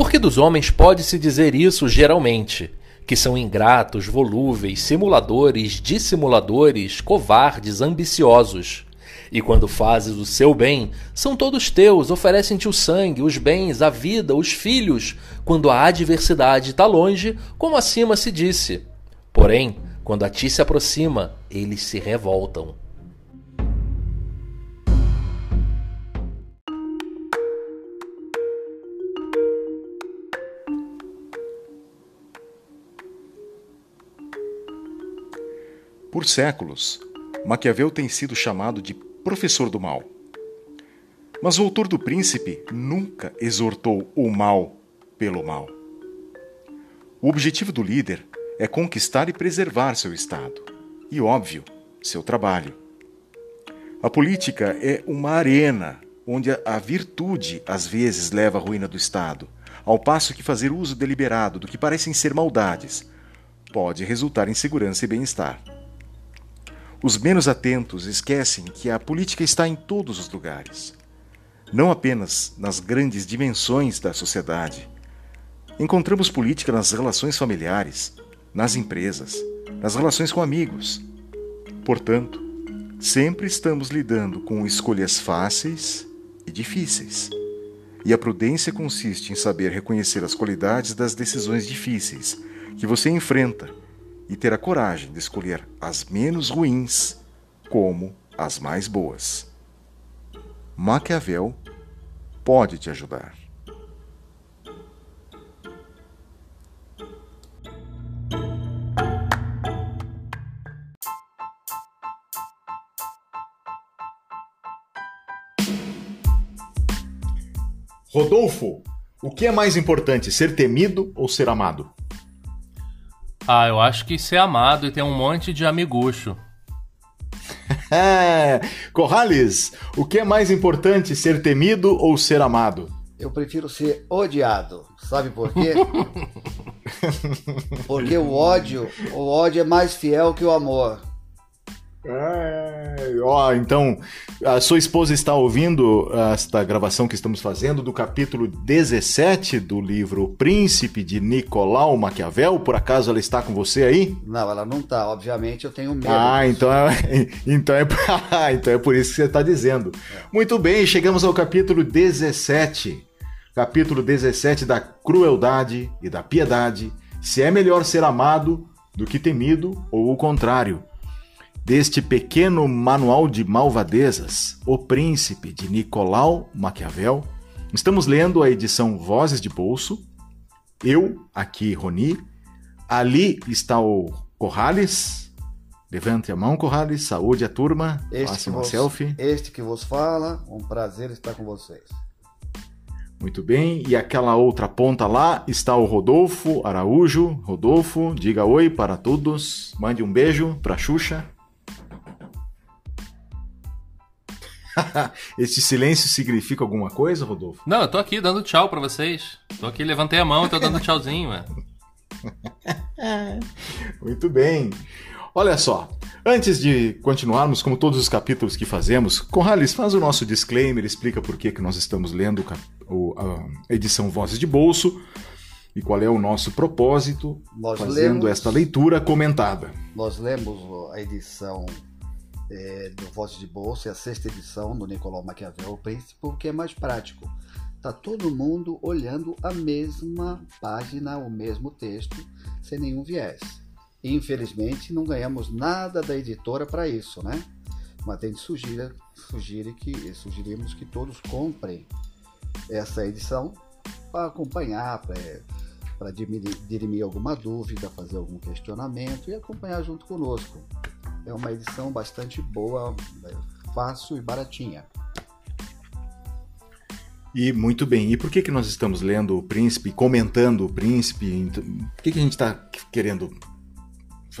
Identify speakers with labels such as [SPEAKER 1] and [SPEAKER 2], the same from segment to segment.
[SPEAKER 1] Porque dos homens pode-se dizer isso geralmente, que são ingratos, volúveis, simuladores, dissimuladores, covardes, ambiciosos. E quando fazes o seu bem, são todos teus, oferecem-te o sangue, os bens, a vida, os filhos, quando a adversidade está longe, como acima se disse. Porém, quando a ti se aproxima, eles se revoltam.
[SPEAKER 2] Por séculos, Maquiavel tem sido chamado de professor do mal. Mas o autor do Príncipe nunca exortou o mal pelo mal. O objetivo do líder é conquistar e preservar seu Estado e, óbvio, seu trabalho. A política é uma arena onde a virtude às vezes leva à ruína do Estado, ao passo que fazer uso deliberado do que parecem ser maldades pode resultar em segurança e bem-estar. Os menos atentos esquecem que a política está em todos os lugares, não apenas nas grandes dimensões da sociedade. Encontramos política nas relações familiares, nas empresas, nas relações com amigos. Portanto, sempre estamos lidando com escolhas fáceis e difíceis. E a prudência consiste em saber reconhecer as qualidades das decisões difíceis que você enfrenta e ter a coragem de escolher as menos ruins como as mais boas. Maquiavel pode te ajudar.
[SPEAKER 3] Rodolfo, o que é mais importante, ser temido ou ser amado?
[SPEAKER 1] Ah, eu acho que ser amado e ter um monte de amigucho.
[SPEAKER 3] Corrales, o que é mais importante, ser temido ou ser amado?
[SPEAKER 4] Eu prefiro ser odiado. Sabe por quê? Porque o ódio, o ódio é mais fiel que o amor.
[SPEAKER 3] É, ó, então, a sua esposa está ouvindo esta gravação que estamos fazendo do capítulo 17 do livro Príncipe de Nicolau Maquiavel. Por acaso ela está com você aí?
[SPEAKER 4] Não, ela não está. Obviamente eu tenho medo.
[SPEAKER 3] Ah, então é, então, é, então é por isso que você está dizendo. É. Muito bem, chegamos ao capítulo 17. Capítulo 17 da crueldade e da piedade. Se é melhor ser amado do que temido ou o contrário deste pequeno manual de malvadezas, O Príncipe, de Nicolau Maquiavel. Estamos lendo a edição Vozes de Bolso. Eu, aqui, Roni. Ali está o Corrales. Levante a mão, Corrales. Saúde a turma.
[SPEAKER 4] Este Faça uma vos, selfie. Este que vos fala, um prazer estar com vocês.
[SPEAKER 3] Muito bem, e aquela outra ponta lá está o Rodolfo Araújo. Rodolfo, diga oi para todos. Mande um beijo para Xuxa. Esse silêncio significa alguma coisa, Rodolfo?
[SPEAKER 1] Não, eu tô aqui dando tchau para vocês. Tô aqui, levantei a mão e tô dando tchauzinho, ué.
[SPEAKER 3] Muito bem. Olha só, antes de continuarmos, como todos os capítulos que fazemos, Conrales faz o nosso disclaimer, explica por que, que nós estamos lendo a edição Vozes de Bolso e qual é o nosso propósito nós fazendo lemos, esta leitura comentada.
[SPEAKER 4] Nós lemos a edição é, do Voz de Bolsa, é a sexta edição do Nicolau Maquiavel, o Príncipe, porque é mais prático. Tá todo mundo olhando a mesma página, o mesmo texto, sem nenhum viés. Infelizmente, não ganhamos nada da editora para isso, né? Mas a gente sugira, que, sugerimos que todos comprem essa edição para acompanhar, para dirimir alguma dúvida, fazer algum questionamento e acompanhar junto conosco. É uma edição bastante boa, é, fácil e baratinha.
[SPEAKER 3] E muito bem. E por que, que nós estamos lendo o Príncipe, comentando o Príncipe? Por que, que a gente está querendo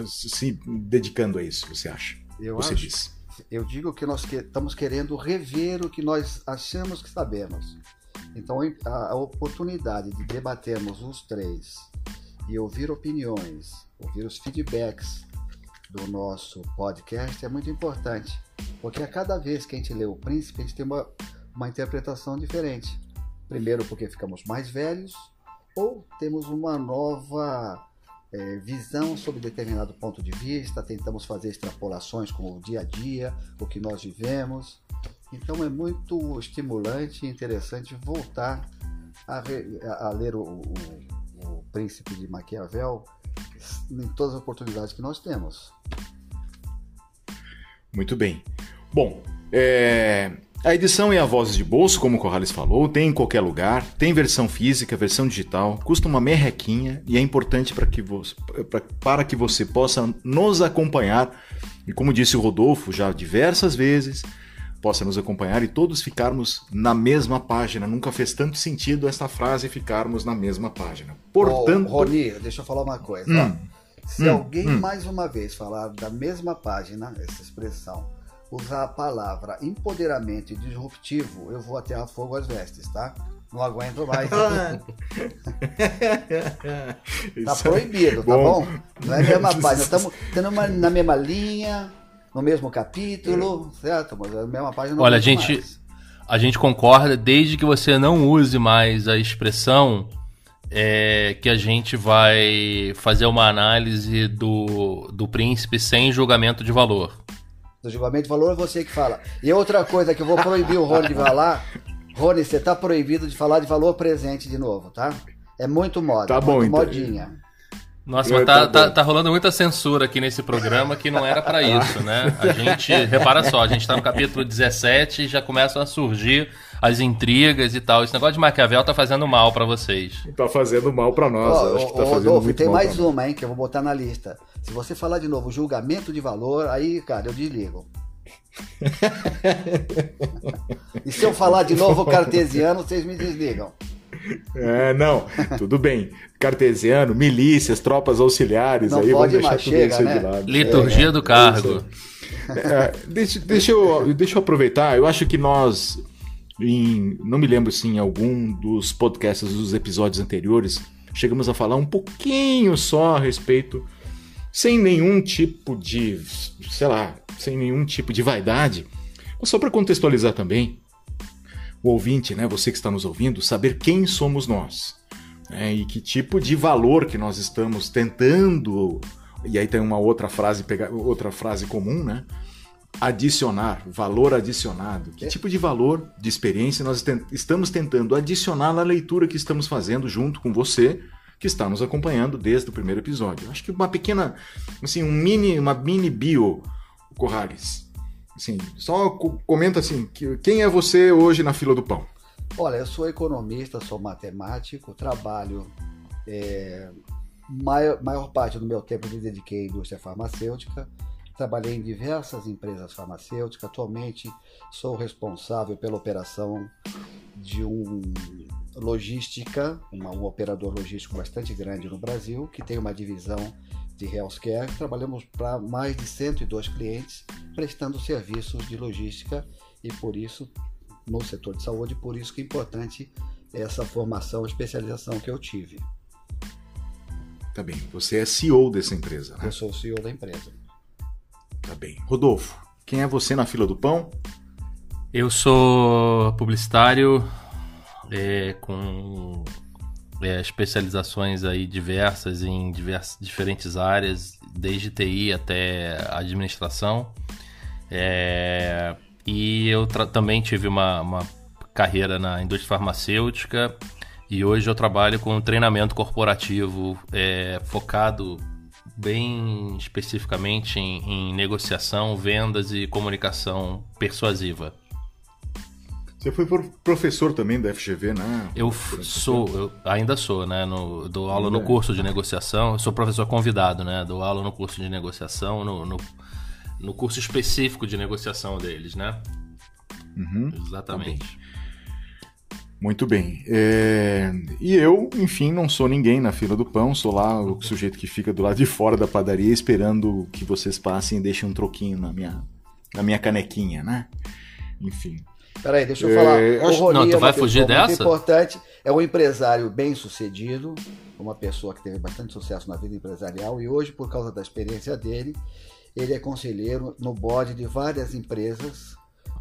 [SPEAKER 3] se dedicando a isso, você acha?
[SPEAKER 4] Eu
[SPEAKER 3] você
[SPEAKER 4] acho, diz. Eu digo que nós que, estamos querendo rever o que nós achamos que sabemos. Então, a, a oportunidade de debatermos os três e ouvir opiniões, ouvir os feedbacks do nosso podcast é muito importante, porque a cada vez que a gente lê o Príncipe, a gente tem uma, uma interpretação diferente. Primeiro, porque ficamos mais velhos, ou temos uma nova é, visão sobre determinado ponto de vista, tentamos fazer extrapolações com o dia a dia, o que nós vivemos. Então é muito estimulante e interessante voltar a, a, a ler o, o, o Príncipe de Maquiavel em todas as oportunidades que nós temos.
[SPEAKER 3] Muito bem. Bom, é, a edição é a Vozes de Bolso, como o Corrales falou, tem em qualquer lugar, tem versão física, versão digital, custa uma merrequinha e é importante para que, você, para que você possa nos acompanhar. E como disse o Rodolfo já diversas vezes, possa nos acompanhar e todos ficarmos na mesma página. Nunca fez tanto sentido essa frase ficarmos na mesma página. Portanto.
[SPEAKER 4] Ô, Rony, deixa eu falar uma coisa. Hum, Se hum, alguém hum. mais uma vez falar da mesma página, essa expressão, usar a palavra empoderamento e disruptivo, eu vou até a fogo às vestes, tá? Não aguento mais. tá proibido, tá bom? Não é a mesma página. Estamos na mesma linha, no mesmo capítulo, certo? Mas a mesma página não
[SPEAKER 1] Olha, a gente, mais. a gente concorda desde que você não use mais a expressão é, que a gente vai fazer uma análise do, do príncipe sem julgamento de valor
[SPEAKER 4] do julgamento de valor é você que fala. E outra coisa que eu vou proibir o Rony de falar, Rony, você tá proibido de falar de valor presente de novo, tá? É muito moda,
[SPEAKER 3] tá bom,
[SPEAKER 4] então. modinha.
[SPEAKER 1] Nossa, mas tá, tá, tá, rolando muita censura aqui nesse programa que não era para isso, né? A gente, repara só, a gente tá no capítulo 17 e já começam a surgir as intrigas e tal. Esse negócio de Maquiavel tá fazendo mal para vocês.
[SPEAKER 3] Tá fazendo mal para nós, oh, acho que tá oh, fazendo Rodolfo, muito
[SPEAKER 4] tem
[SPEAKER 3] mal
[SPEAKER 4] mais uma, hein, que eu vou botar na lista. Se você falar de novo julgamento de valor, aí, cara, eu desligo. e se eu falar de novo cartesiano, vocês me desligam.
[SPEAKER 3] É, não, tudo bem. Cartesiano, milícias, tropas auxiliares,
[SPEAKER 4] não
[SPEAKER 3] aí
[SPEAKER 4] vamos deixar tudo chega, isso né? de lado.
[SPEAKER 1] Liturgia é, do cargo.
[SPEAKER 3] É, deixa, deixa, eu, deixa eu aproveitar, eu acho que nós, em, não me lembro se em algum dos podcasts dos episódios anteriores, chegamos a falar um pouquinho só a respeito sem nenhum tipo de, sei lá, sem nenhum tipo de vaidade. Só para contextualizar também, o ouvinte, né, você que está nos ouvindo, saber quem somos nós né, e que tipo de valor que nós estamos tentando. E aí tem uma outra frase, outra frase comum, né? Adicionar, valor adicionado. Que tipo de valor, de experiência nós estamos tentando adicionar na leitura que estamos fazendo junto com você que está nos acompanhando desde o primeiro episódio. Acho que uma pequena, assim, um mini, uma mini bio, Corrales. Assim, só comenta assim, que, quem é você hoje na fila do pão?
[SPEAKER 4] Olha, eu sou economista, sou matemático, trabalho é, maior, maior parte do meu tempo me dediquei à indústria farmacêutica. Trabalhei em diversas empresas farmacêuticas. Atualmente sou responsável pela operação de um logística, uma, um operador logístico bastante grande no Brasil, que tem uma divisão de healthcare. Trabalhamos para mais de 102 clientes prestando serviços de logística e por isso no setor de saúde, por isso que é importante essa formação, especialização que eu tive.
[SPEAKER 3] Tá bem. Você é CEO dessa empresa, né?
[SPEAKER 4] Eu sou o CEO da empresa.
[SPEAKER 3] Tá bem. Rodolfo, quem é você na fila do pão?
[SPEAKER 1] Eu sou publicitário, é, com é, especializações aí diversas em diversas, diferentes áreas, desde TI até administração. É, e eu também tive uma, uma carreira na indústria farmacêutica e hoje eu trabalho com treinamento corporativo é, focado bem especificamente em, em negociação, vendas e comunicação persuasiva.
[SPEAKER 3] Você foi professor também da FGV, né?
[SPEAKER 1] Eu sou, eu ainda sou, né? No, dou aula no curso de negociação. Eu sou professor convidado, né? Dou aula no curso de negociação, no, no, no curso específico de negociação deles, né?
[SPEAKER 3] Uhum,
[SPEAKER 1] Exatamente.
[SPEAKER 3] Tá Muito bem. É... E eu, enfim, não sou ninguém na fila do pão, sou lá o sujeito que fica do lado de fora da padaria esperando que vocês passem e deixem um troquinho na minha, na minha canequinha, né? Enfim.
[SPEAKER 4] Peraí, deixa eu falar.
[SPEAKER 1] É, o Rony não, tu vai fugir dessa?
[SPEAKER 4] importante, é um empresário bem sucedido, uma pessoa que teve bastante sucesso na vida empresarial e hoje, por causa da experiência dele, ele é conselheiro no board de várias empresas,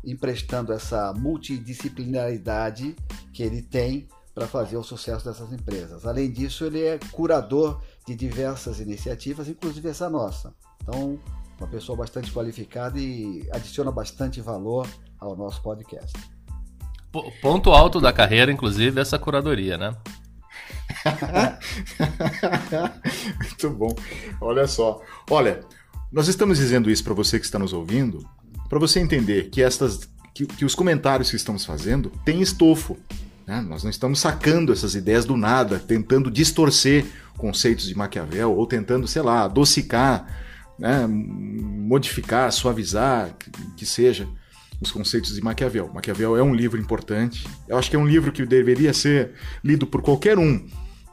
[SPEAKER 4] emprestando essa multidisciplinaridade que ele tem para fazer o sucesso dessas empresas. Além disso, ele é curador de diversas iniciativas, inclusive essa nossa. Então, uma pessoa bastante qualificada e adiciona bastante valor ao nosso podcast.
[SPEAKER 1] Ponto alto da carreira, inclusive, essa curadoria, né?
[SPEAKER 3] Muito bom. Olha só. Olha, nós estamos dizendo isso para você que está nos ouvindo, para você entender que estas que, que, os comentários que estamos fazendo têm estofo. Né? Nós não estamos sacando essas ideias do nada, tentando distorcer conceitos de Maquiavel ou tentando, sei lá, adocicar, né? modificar, suavizar, que, que seja os conceitos de Maquiavel. Maquiavel é um livro importante. Eu acho que é um livro que deveria ser lido por qualquer um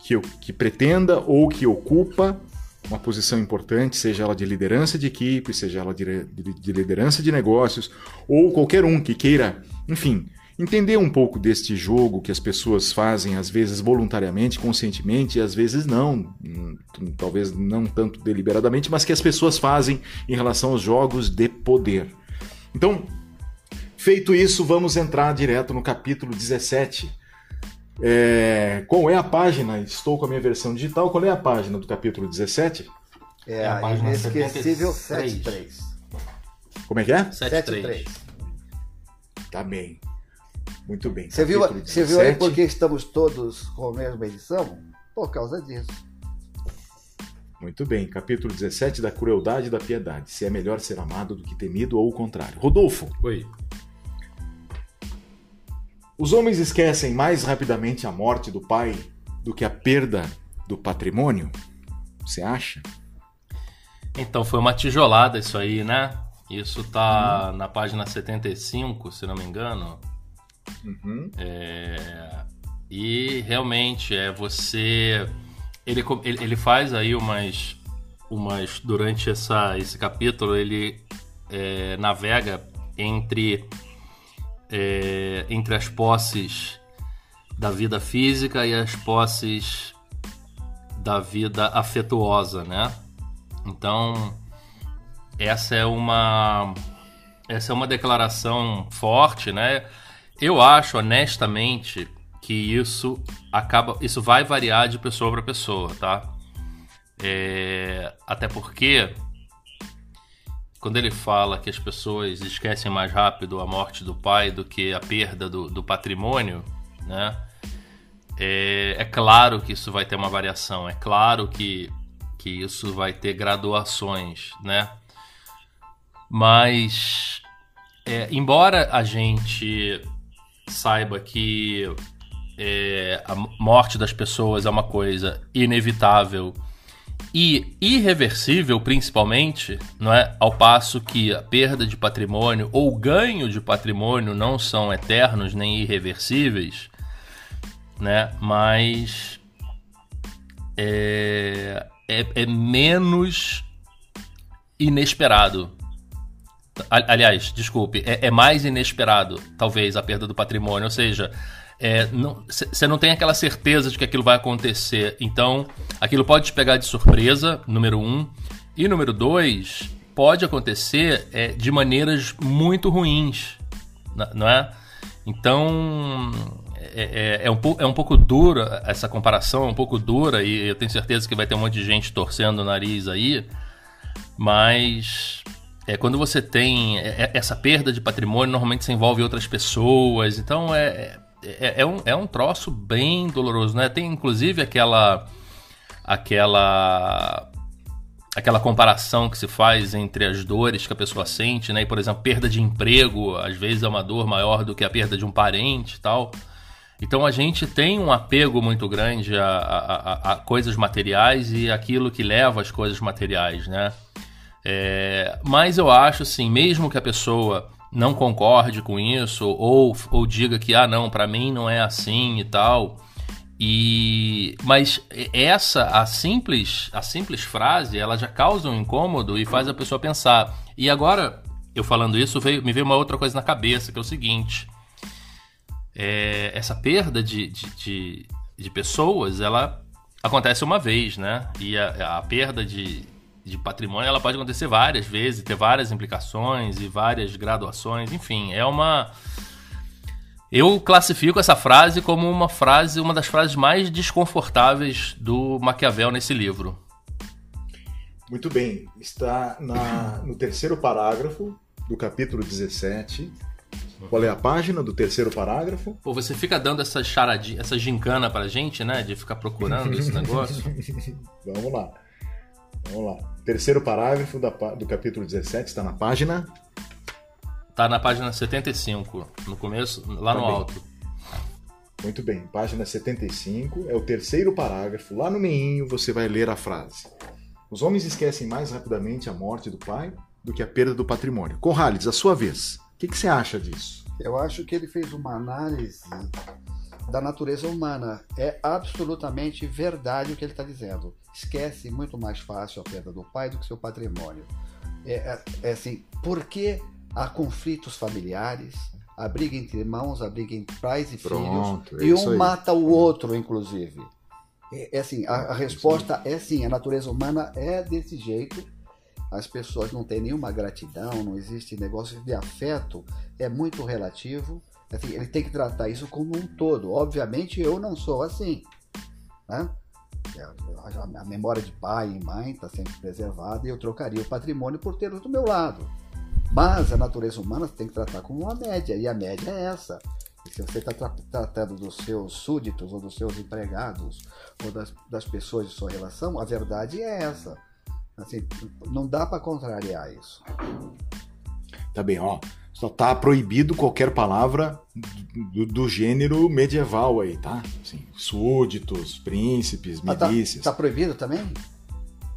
[SPEAKER 3] que, que pretenda ou que ocupa uma posição importante, seja ela de liderança de equipe, seja ela de, de, de liderança de negócios, ou qualquer um que queira, enfim, entender um pouco deste jogo que as pessoas fazem, às vezes voluntariamente, conscientemente, e às vezes não, hum, talvez não tanto deliberadamente, mas que as pessoas fazem em relação aos jogos de poder. Então, feito isso, vamos entrar direto no capítulo 17 é, qual é a página? Estou com a minha versão digital. Qual é a página do capítulo 17?
[SPEAKER 4] É, é a, página inesquecível 73.
[SPEAKER 3] Como é que é?
[SPEAKER 4] 73.
[SPEAKER 3] Tá bem. Muito bem.
[SPEAKER 4] Você viu, você viu aí por que estamos todos com a mesma edição? Por causa disso.
[SPEAKER 3] Muito bem, capítulo 17 da crueldade e da piedade. Se é melhor ser amado do que temido ou o contrário. Rodolfo.
[SPEAKER 1] Oi.
[SPEAKER 3] Os homens esquecem mais rapidamente a morte do pai do que a perda do patrimônio? Você acha?
[SPEAKER 1] Então, foi uma tijolada isso aí, né? Isso tá uhum. na página 75, se não me engano. Uhum. É... E realmente é você. Ele, ele faz aí umas. umas durante essa, esse capítulo, ele é, navega entre é, entre as posses da vida física e as posses da vida afetuosa, né? Então, essa é uma essa é uma declaração forte, né? Eu acho honestamente que isso acaba, isso vai variar de pessoa para pessoa, tá? É, até porque quando ele fala que as pessoas esquecem mais rápido a morte do pai do que a perda do, do patrimônio, né? É, é, claro que isso vai ter uma variação, é claro que, que isso vai ter graduações, né? Mas, é, embora a gente saiba que é, a morte das pessoas é uma coisa inevitável e irreversível, principalmente, não é? Ao passo que a perda de patrimônio ou ganho de patrimônio não são eternos nem irreversíveis, né? Mas é, é, é menos inesperado. Aliás, desculpe, é, é mais inesperado, talvez, a perda do patrimônio. Ou seja, você é, não, não tem aquela certeza de que aquilo vai acontecer. Então, aquilo pode te pegar de surpresa, número um. E número dois, pode acontecer é, de maneiras muito ruins, não é? Então, é, é, é, um, é um pouco dura essa comparação, é um pouco dura, e eu tenho certeza que vai ter um monte de gente torcendo o nariz aí, mas é, quando você tem é, é, essa perda de patrimônio, normalmente se envolve outras pessoas, então é, é, é, um, é um troço bem doloroso, né? Tem inclusive aquela aquela aquela comparação que se faz entre as dores que a pessoa sente, né? E, por exemplo, perda de emprego, às vezes é uma dor maior do que a perda de um parente tal. Então a gente tem um apego muito grande a, a, a coisas materiais e aquilo que leva às coisas materiais, né? É, mas eu acho assim, mesmo que a pessoa não concorde com isso ou, ou diga que ah não para mim não é assim e tal. E mas essa a simples a simples frase ela já causa um incômodo e faz a pessoa pensar. E agora eu falando isso veio, me veio uma outra coisa na cabeça que é o seguinte. É, essa perda de, de, de, de pessoas ela acontece uma vez né? E a, a perda de de patrimônio, ela pode acontecer várias vezes, ter várias implicações e várias graduações, enfim, é uma Eu classifico essa frase como uma frase, uma das frases mais desconfortáveis do Maquiavel nesse livro.
[SPEAKER 3] Muito bem, está na, no terceiro parágrafo do capítulo 17. Qual é a página do terceiro parágrafo?
[SPEAKER 1] Pô, você fica dando essa charadinha, essa gincana pra gente, né? De ficar procurando esse negócio.
[SPEAKER 3] Vamos lá. Vamos lá. Terceiro parágrafo da, do capítulo 17 está na página.
[SPEAKER 1] Tá na página 75, no começo, lá no alto.
[SPEAKER 3] Muito bem, página 75 é o terceiro parágrafo. Lá no meio você vai ler a frase. Os homens esquecem mais rapidamente a morte do pai do que a perda do patrimônio. Corrales, a sua vez. O que, que você acha disso?
[SPEAKER 4] Eu acho que ele fez uma análise da natureza humana. É absolutamente verdade o que ele está dizendo. Esquece muito mais fácil a perda do pai do que seu patrimônio. É, é, é assim, porque há conflitos familiares, a briga entre irmãos, a briga entre pais e Pronto, filhos, é e um aí. mata o outro, inclusive. É, é assim, a, a resposta é sim, a natureza humana é desse jeito. As pessoas não têm nenhuma gratidão, não existe negócio de afeto, é muito relativo. Assim, ele tem que tratar isso como um todo. Obviamente eu não sou assim. Né? A memória de pai e mãe está sempre preservada e eu trocaria o patrimônio por tê-los do meu lado. Mas a natureza humana tem que tratar como uma média, e a média é essa. E se você está tra tratando dos seus súditos, ou dos seus empregados, ou das, das pessoas de sua relação, a verdade é essa. Assim, não dá para contrariar isso.
[SPEAKER 3] Tá bem, ó. Só tá proibido qualquer palavra do, do gênero medieval aí, tá? Assim, súditos, príncipes, milícias.
[SPEAKER 4] Ah, tá, tá proibido também?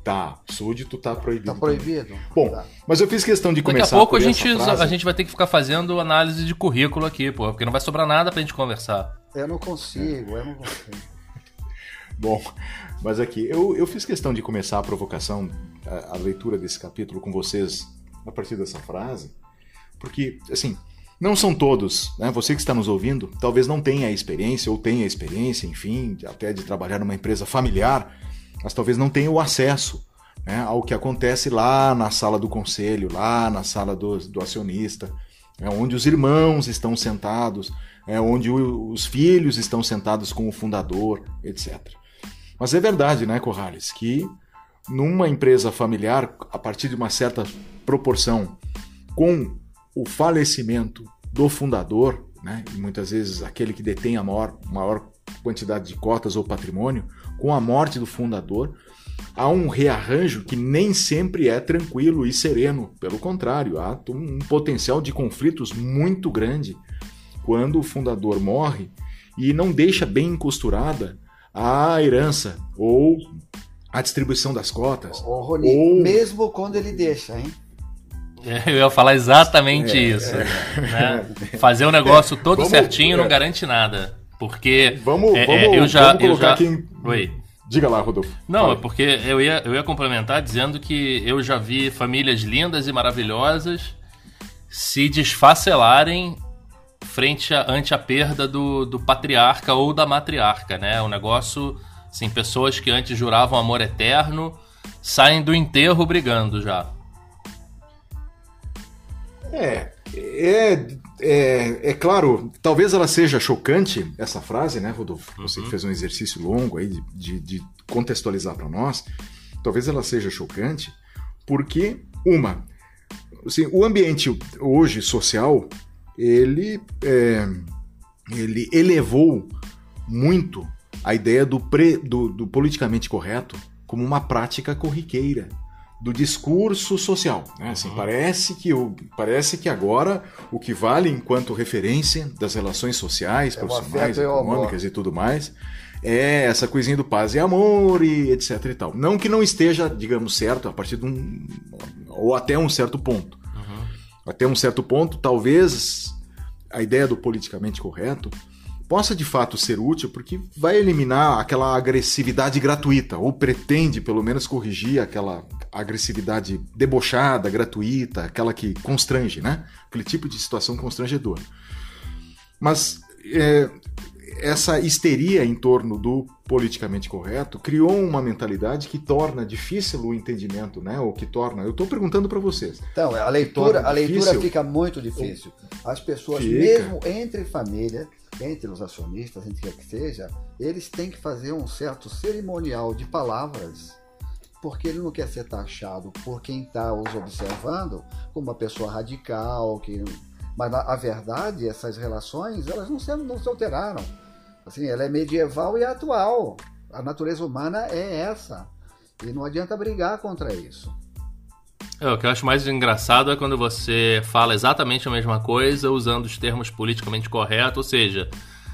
[SPEAKER 3] Tá, súdito tá proibido.
[SPEAKER 4] Tá proibido.
[SPEAKER 3] Bom,
[SPEAKER 4] tá.
[SPEAKER 3] mas eu fiz questão de começar
[SPEAKER 1] Daqui a pouco a gente, a gente vai ter que ficar fazendo análise de currículo aqui, pô, porque não vai sobrar nada pra gente conversar.
[SPEAKER 4] Eu não consigo, é. eu não consigo.
[SPEAKER 3] Bom, mas aqui, eu, eu fiz questão de começar a provocação, a, a leitura desse capítulo com vocês a partir dessa frase, porque, assim, não são todos, né? Você que está nos ouvindo, talvez não tenha a experiência ou tenha a experiência, enfim, até de trabalhar numa empresa familiar mas talvez não tenha o acesso né, ao que acontece lá na sala do conselho, lá na sala do, do acionista, é onde os irmãos estão sentados, é onde o, os filhos estão sentados com o fundador, etc. Mas é verdade, né, Corrales, que numa empresa familiar, a partir de uma certa proporção, com o falecimento do fundador, né, e muitas vezes aquele que detém a maior, maior quantidade de cotas ou patrimônio, com a morte do fundador, há um rearranjo que nem sempre é tranquilo e sereno. Pelo contrário, há um potencial de conflitos muito grande quando o fundador morre e não deixa bem costurada a herança ou a distribuição das cotas.
[SPEAKER 4] Ô, Rony, ou... mesmo quando ele deixa, hein?
[SPEAKER 1] É, eu ia falar exatamente é, isso. É. Né? Fazer o negócio todo vamos, certinho não é. garante nada. Porque.
[SPEAKER 3] Vamos, é, vamos, eu já, vamos eu já...
[SPEAKER 1] Oi.
[SPEAKER 3] Diga lá, Rodolfo.
[SPEAKER 1] Não, é porque eu ia, eu ia complementar dizendo que eu já vi famílias lindas e maravilhosas se desfacelarem frente a, ante a perda do, do patriarca ou da matriarca, né? Um negócio, assim, pessoas que antes juravam amor eterno saem do enterro brigando já.
[SPEAKER 3] É, é, é, é, claro, talvez ela seja chocante, essa frase, né, Rodolfo? Você que uhum. fez um exercício longo aí de, de, de contextualizar para nós. Talvez ela seja chocante, porque, uma, assim, o ambiente hoje social, ele, é, ele elevou muito a ideia do, pre, do, do politicamente correto como uma prática corriqueira do discurso social. Né? Assim, uhum. parece, que o, parece que agora o que vale enquanto referência das relações sociais, é profissionais, econômicas e tudo mais é essa coisinha do paz e amor e etc e tal. Não que não esteja, digamos, certo a partir de um. ou até um certo ponto. Uhum. Até um certo ponto, talvez a ideia do politicamente correto possa de fato ser útil porque vai eliminar aquela agressividade gratuita, ou pretende pelo menos corrigir aquela agressividade debochada, gratuita, aquela que constrange, né? Aquele tipo de situação constrangedora. Mas é, essa histeria em torno do politicamente correto criou uma mentalidade que torna difícil o entendimento, né? Ou que torna. Eu estou perguntando para vocês.
[SPEAKER 4] Então, a leitura, a leitura fica muito difícil. As pessoas, fica. mesmo entre família, entre os acionistas, entre quem que seja, eles têm que fazer um certo cerimonial de palavras, porque ele não quer ser taxado por quem está os observando como uma pessoa radical, que mas a, a verdade, essas relações, elas não se, não se alteraram. Assim, ela é medieval e atual. A natureza humana é essa. E não adianta brigar contra isso.
[SPEAKER 1] É, o que eu acho mais engraçado é quando você fala exatamente a mesma coisa usando os termos politicamente corretos, ou seja,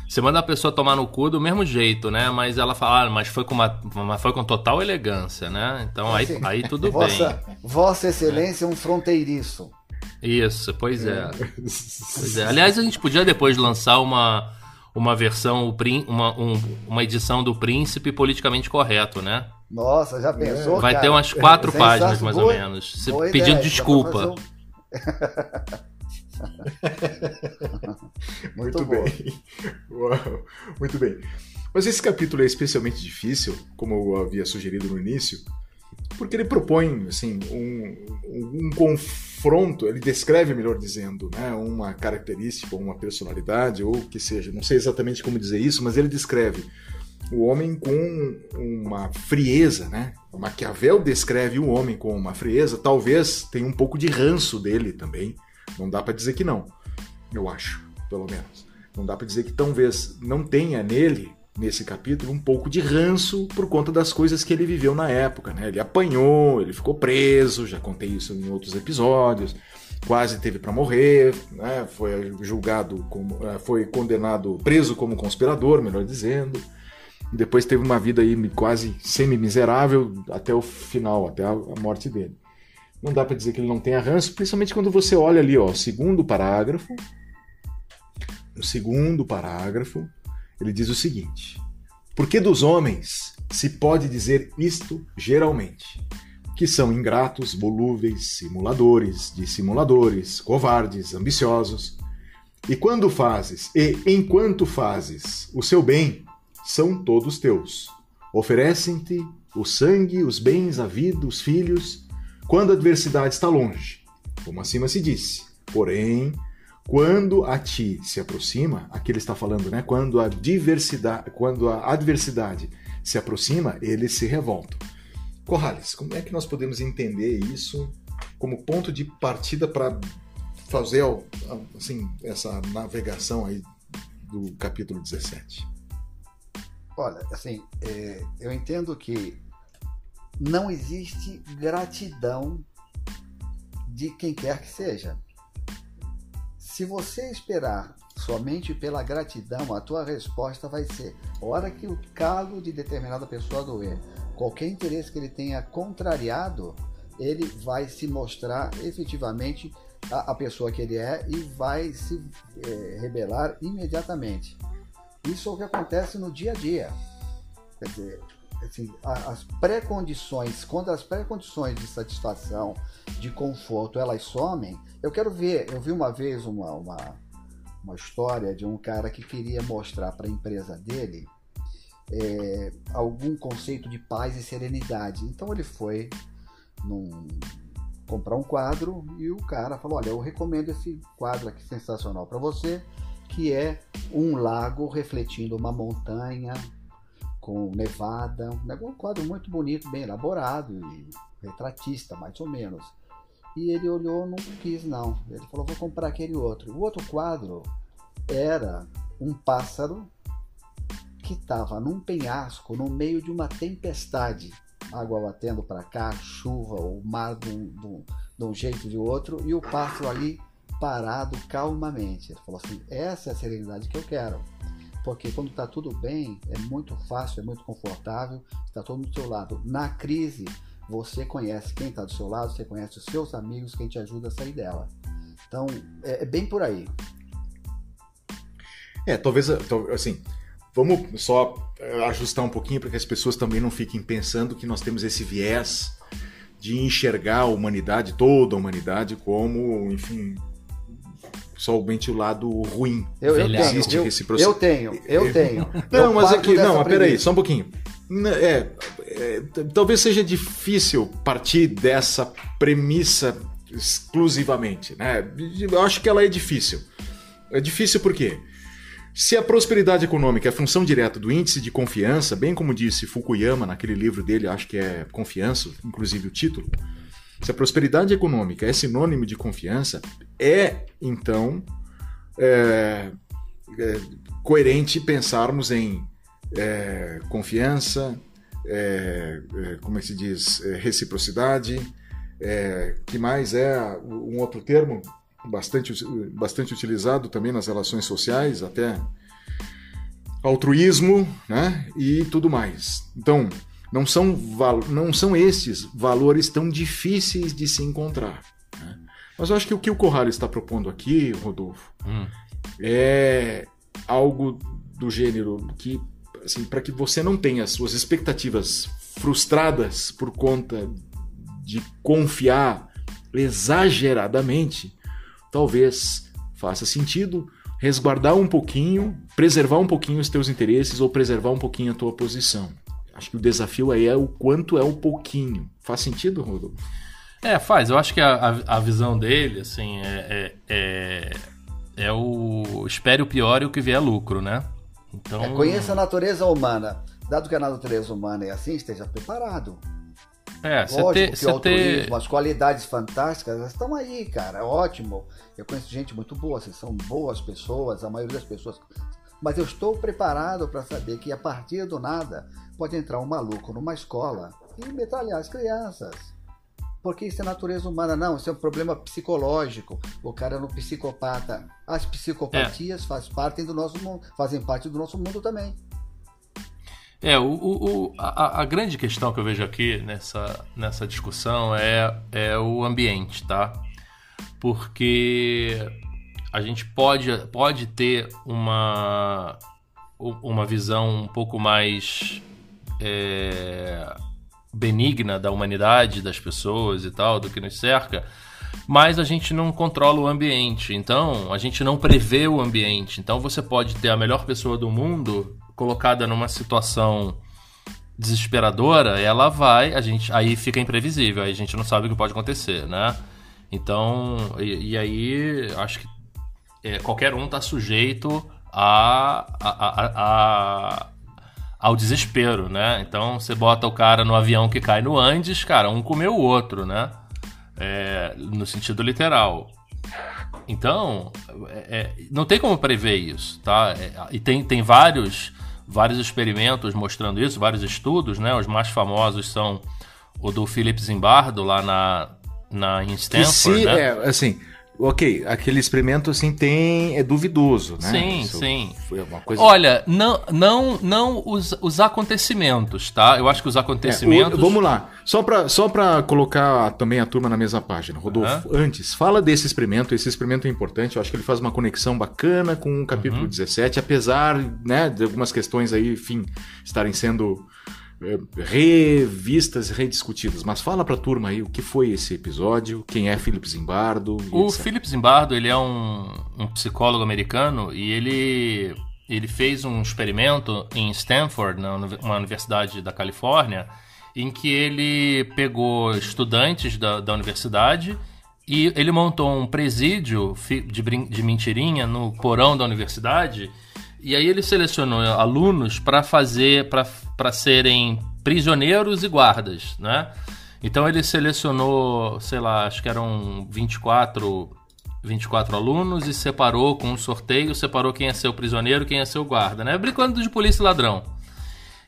[SPEAKER 1] você manda a pessoa tomar no cu do mesmo jeito, né? Mas ela fala, ah, mas foi com, uma, mas foi com total elegância, né? Então aí, aí tudo
[SPEAKER 4] vossa,
[SPEAKER 1] bem.
[SPEAKER 4] Vossa Excelência é um fronteiriço.
[SPEAKER 1] Isso, pois é. pois é. Aliás, a gente podia depois lançar uma, uma versão, uma, um, uma edição do Príncipe politicamente correto, né?
[SPEAKER 4] Nossa, já pensou?
[SPEAKER 1] Vai
[SPEAKER 4] cara?
[SPEAKER 1] ter umas quatro páginas, mais boa, ou menos. pedindo ideia,
[SPEAKER 3] desculpa.
[SPEAKER 1] Um...
[SPEAKER 3] Muito, Muito bem. Uau. Muito bem. Mas esse capítulo é especialmente difícil, como eu havia sugerido no início, porque ele propõe assim, um, um confronto, ele descreve, melhor dizendo, né, uma característica, uma personalidade, ou que seja, não sei exatamente como dizer isso, mas ele descreve o homem com uma frieza, né? Maquiavel descreve o homem com uma frieza, talvez tenha um pouco de ranço dele também, não dá para dizer que não, eu acho, pelo menos. Não dá para dizer que talvez não tenha nele nesse capítulo um pouco de ranço por conta das coisas que ele viveu na época. Né? Ele apanhou, ele ficou preso, já contei isso em outros episódios, quase teve para morrer, né? foi julgado, como, é, foi condenado, preso como conspirador, melhor dizendo. Depois teve uma vida aí quase semi-miserável até o final, até a morte dele. Não dá para dizer que ele não tenha ranço, principalmente quando você olha ali, ó, segundo parágrafo. Segundo parágrafo, ele diz o seguinte: Porque dos homens se pode dizer isto geralmente, que são ingratos, volúveis, simuladores, dissimuladores, covardes, ambiciosos. E quando fazes, e enquanto fazes o seu bem, são todos teus. Oferecem-te o sangue, os bens, a vida, os filhos, quando a adversidade está longe, como acima se disse. Porém, quando a ti se aproxima, aqui ele está falando, né? Quando a diversidade, quando a adversidade se aproxima, eles se revoltam. Corrales, como é que nós podemos entender isso como ponto de partida para fazer assim, essa navegação aí do capítulo 17?
[SPEAKER 4] Olha, assim, é, eu entendo que não existe gratidão de quem quer que seja. Se você esperar somente pela gratidão, a tua resposta vai ser: hora que o calo de determinada pessoa doer, qualquer interesse que ele tenha contrariado, ele vai se mostrar efetivamente a, a pessoa que ele é e vai se é, rebelar imediatamente. Isso é o que acontece no dia a dia. Quer dizer, assim, as pré-condições, quando as pré-condições de satisfação, de conforto, elas somem, eu quero ver, eu vi uma vez uma, uma, uma história de um cara que queria mostrar para a empresa dele é, algum conceito de paz e serenidade. Então ele foi num, comprar um quadro e o cara falou: Olha, eu recomendo esse quadro aqui sensacional para você, que é um lago refletindo uma montanha com nevada, um quadro muito bonito, bem elaborado retratista, mais ou menos. E ele olhou, não quis não. Ele falou, vou comprar aquele outro. O outro quadro era um pássaro que estava num penhasco no meio de uma tempestade. Água batendo para cá, chuva, o mar de um, de, um, de um jeito de outro, e o pássaro ali parado calmamente. Ele falou assim: essa é a serenidade que eu quero porque quando está tudo bem, é muito fácil, é muito confortável, está todo do seu lado. Na crise, você conhece quem está do seu lado, você conhece os seus amigos, quem te ajuda a sair dela. Então, é, é bem por aí.
[SPEAKER 3] É, talvez, assim, vamos só eh, ajustar um pouquinho para que as pessoas também não fiquem pensando que nós temos esse viés de enxergar a humanidade, toda a humanidade, como, enfim, somente o lado ruim.
[SPEAKER 4] Eu, eu tenho,
[SPEAKER 3] Existe
[SPEAKER 4] eu,
[SPEAKER 3] reciprocidade.
[SPEAKER 4] eu tenho, eu tenho.
[SPEAKER 3] Não,
[SPEAKER 4] Eu
[SPEAKER 3] mas aqui, não, mas peraí, só um pouquinho. É, é, talvez seja difícil partir dessa premissa exclusivamente, né? Eu acho que ela é difícil. É difícil por quê? Se a prosperidade econômica é função direta do índice de confiança, bem como disse Fukuyama naquele livro dele, acho que é Confiança, inclusive o título, se a prosperidade econômica é sinônimo de confiança, é então é, é, coerente pensarmos em é, confiança, é, é, como é que se diz, É, reciprocidade, que mais é um outro termo bastante, bastante utilizado também nas relações sociais, até altruísmo, né? E tudo mais. Então, não são, não são esses valores tão difíceis de se encontrar. Mas eu acho que o que o Corrales está propondo aqui, Rodolfo,
[SPEAKER 1] Hum.
[SPEAKER 3] é algo do gênero que, assim, para que você não tenha as suas expectativas frustradas por conta de confiar exageradamente, talvez faça sentido resguardar um pouquinho, preservar um pouquinho os teus interesses ou preservar um pouquinho a tua posição. Acho que o desafio aí é o quanto é o pouquinho. Faz sentido, Rodolfo?
[SPEAKER 1] É, faz. Eu acho que a, a, visão dele, assim, é, é, é, é o espere o pior e o que vier é lucro, né? Então,
[SPEAKER 4] É, conheça a natureza humana. Dado que a natureza humana é assim, esteja preparado.
[SPEAKER 1] é, você
[SPEAKER 4] Lógico
[SPEAKER 1] ter,
[SPEAKER 4] que
[SPEAKER 1] você
[SPEAKER 4] o altruísmo,
[SPEAKER 1] ter,
[SPEAKER 4] as qualidades fantásticas elas estão aí, cara. É ótimo. Eu conheço gente muito boa, assim, são boas pessoas, a maioria das pessoas. Mas eu estou preparado para saber que a partir do nada pode entrar um maluco numa escola e metralhar as crianças. Porque isso é natureza humana, não, isso é um problema psicológico. O cara é um psicopata. As psicopatias
[SPEAKER 1] É.
[SPEAKER 4] faz parte do nosso mundo, fazem parte do nosso mundo também.
[SPEAKER 1] É, o, o, a, a grande questão que eu vejo aqui nessa, nessa discussão é, é o ambiente, tá? Porque a gente pode, pode ter uma, uma visão um pouco mais é, benigna da humanidade, das pessoas e tal, do que nos cerca, mas a gente não controla o ambiente, então a gente não prevê o ambiente. Então você pode ter a melhor pessoa do mundo colocada numa situação desesperadora, ela vai, a gente aí fica imprevisível, aí a gente não sabe o que pode acontecer, né? Então, e, e aí acho que é, qualquer um tá sujeito a, a- a- ao desespero, né? Então você bota o cara no avião que cai no Andes, cara, um comeu o outro, né? É, no sentido literal. Então, é, é, não tem como prever isso, tá? É, e tem, tem vários, vários experimentos mostrando isso, vários estudos, né? Os mais famosos são o do Philip Zimbardo lá na, na em Stanford,
[SPEAKER 3] se,
[SPEAKER 1] né?
[SPEAKER 3] é, assim, ok, aquele experimento assim tem é duvidoso, né?
[SPEAKER 1] Sim,
[SPEAKER 3] Isso
[SPEAKER 1] sim.
[SPEAKER 3] Foi uma coisa.
[SPEAKER 1] Olha, não, não, não os, os acontecimentos, tá? Eu acho que os
[SPEAKER 3] É,
[SPEAKER 1] acontecimentos.
[SPEAKER 3] o- vamos lá, só para só pra colocar também a turma na mesma página. Rodolfo, antes, fala desse experimento. Esse experimento é importante. Eu acho que ele faz uma conexão bacana com o capítulo
[SPEAKER 1] Uhum.
[SPEAKER 3] 17, apesar né, de algumas questões aí, enfim, estarem sendo é, revistas e rediscutidas. Mas fala pra turma aí o que foi esse episódio, quem é Philip Zimbardo.
[SPEAKER 1] O
[SPEAKER 3] etc.
[SPEAKER 1] Philip Zimbardo, ele é um, um psicólogo americano e ele, ele fez um experimento em Stanford, na uma universidade da Califórnia, em que ele pegou estudantes da, da universidade e ele montou um presídio de, de mentirinha no porão da universidade e aí ele selecionou alunos para fazer, para serem prisioneiros e guardas, né? Então ele selecionou, sei lá, acho que eram 24, 24 alunos e separou com um sorteio, separou quem ia ser o prisioneiro, quem ia ser o guarda, né? Brincando de polícia e ladrão.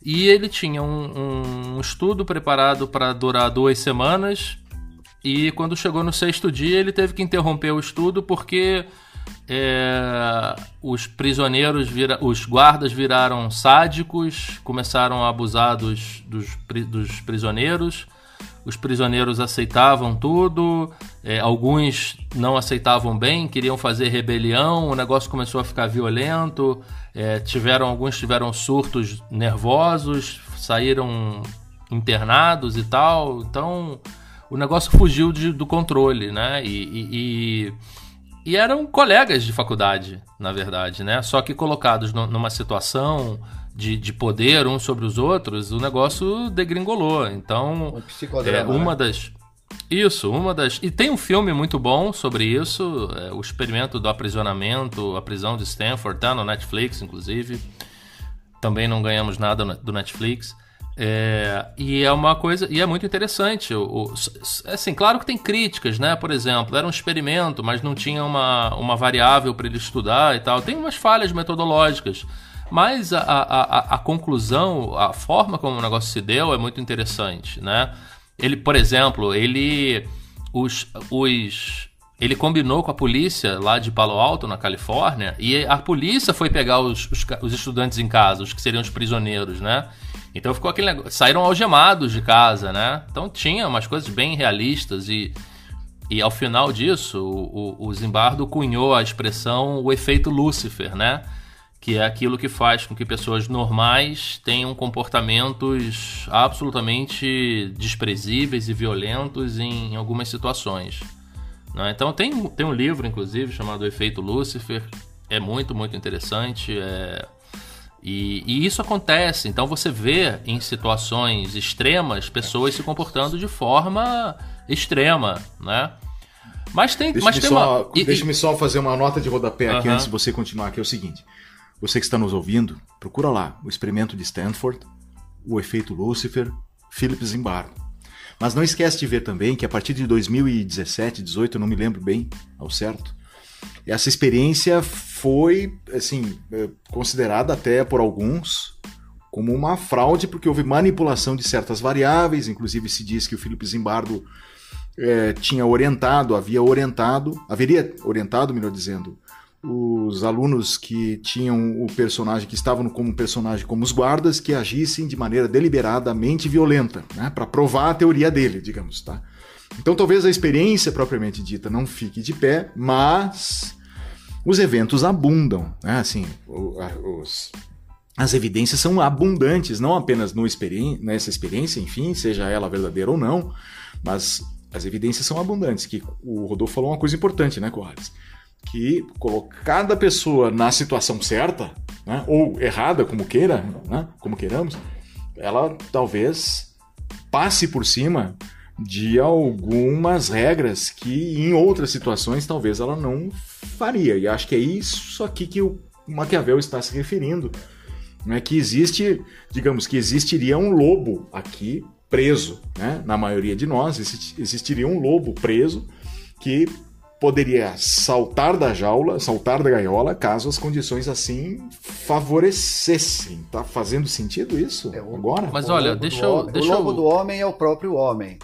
[SPEAKER 1] E ele tinha um, um estudo preparado para durar duas semanas. E quando chegou no sexto dia, ele teve que interromper o estudo porque é, os prisioneiros, vira, os guardas viraram sádicos, começaram a abusar dos, dos, dos prisioneiros. Os prisioneiros aceitavam tudo, é, alguns não aceitavam bem, queriam fazer rebelião, o negócio começou a ficar violento. é, tiveram alguns tiveram surtos nervosos, saíram internados e tal. Então o negócio fugiu de- do controle, né? E, e- e- e eram colegas de faculdade, na verdade, né? Só que colocados no, numa situação de, de poder uns sobre os outros, o negócio degringolou. Então, é, uma né? das. Isso, uma das. E tem um filme muito bom sobre isso, é, o experimento do aprisionamento, a prisão de Stanford, tá no Netflix, inclusive. Também não ganhamos nada do Netflix. É, e é uma coisa, e é muito interessante. O, o, assim, claro que tem críticas, né? Por exemplo, era um experimento, mas não tinha uma, uma variável para ele estudar e tal. Tem umas falhas metodológicas, mas a, a, a, conclusão, a forma como o negócio se deu é muito interessante, né? Ele, por exemplo, ele os, os ele combinou com a polícia lá de Palo Alto, na Califórnia, e a polícia foi pegar os, os, os estudantes em casa, os que seriam os prisioneiros, né? Então ficou aquele negócio. Saíram algemados de casa, né? Então tinha umas coisas bem realistas e. E ao final disso, o, o, Zimbardo cunhou a expressão o efeito Lúcifer, né? Que é aquilo que faz com que pessoas normais tenham comportamentos absolutamente desprezíveis e violentos em, em algumas situações. Né? Então tem, tem um livro, inclusive, chamado O Efeito Lúcifer. É muito, muito interessante. É e, e, isso acontece. Então você vê em situações extremas pessoas se comportando de forma extrema, né? Mas tem,
[SPEAKER 3] deixa
[SPEAKER 1] mas tem
[SPEAKER 3] só, uma. Deixa-me só fazer uma nota de rodapé aqui uh -huh. antes de você continuar, que é o seguinte. Você que está nos ouvindo, procura lá o experimento de Stanford, o efeito Lucifer, Philip Zimbardo. Mas não esquece de ver também que a partir de 2017, 18, eu não me lembro bem ao certo, essa experiência foi, assim, é, considerada até por alguns como uma fraude, porque houve manipulação de certas variáveis, inclusive se diz que o Felipe Zimbardo é, tinha orientado, havia orientado, haveria orientado, melhor dizendo, os alunos que tinham o personagem, que estavam como personagem como os guardas, que agissem de maneira deliberadamente violenta, né, para provar a teoria dele, digamos, tá? Então talvez a experiência propriamente dita não fique de pé, mas os eventos abundam, né? Assim, os, as evidências são abundantes, não apenas nessa experiência, enfim, seja ela verdadeira ou não, mas as evidências são abundantes. Que o Rodolfo falou uma coisa importante, né, Corrales? Que cada pessoa na situação certa, né, ou errada, como queira, né, como queiramos, ela talvez passe por cima de algumas regras que em outras situações talvez ela não faria. E acho que é isso aqui que o Maquiavel está se referindo. Né? Que existe, digamos que existiria um lobo aqui preso. Né? Na maioria de nós existiria um lobo preso que poderia saltar da jaula, saltar da gaiola, caso as condições assim favorecessem. Tá fazendo sentido isso é, agora?
[SPEAKER 1] Mas olha, deixa eu, deixa
[SPEAKER 4] o lobo do homem é o próprio homem.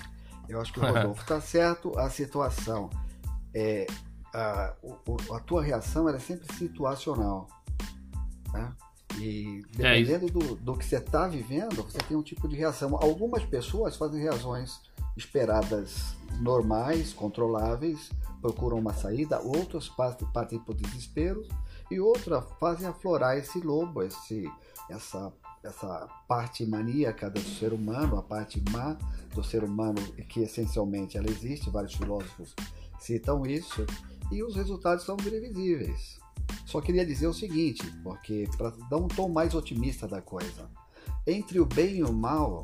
[SPEAKER 4] Eu acho que o Rodolfo está certo. A situação é a, a, tua reação é sempre situacional. Né? E dependendo é do, do que você está vivendo, você tem um tipo de reação. Algumas pessoas fazem reações esperadas normais, controláveis, procuram uma saída, outras partem, partem por desespero e outras fazem aflorar esse lobo, esse, essa essa parte maníaca do ser humano, a parte má do ser humano, que essencialmente ela existe, vários filósofos citam isso, e os resultados são previsíveis. Só queria dizer o seguinte, porque para dar um tom mais otimista da coisa, entre o bem e o mal,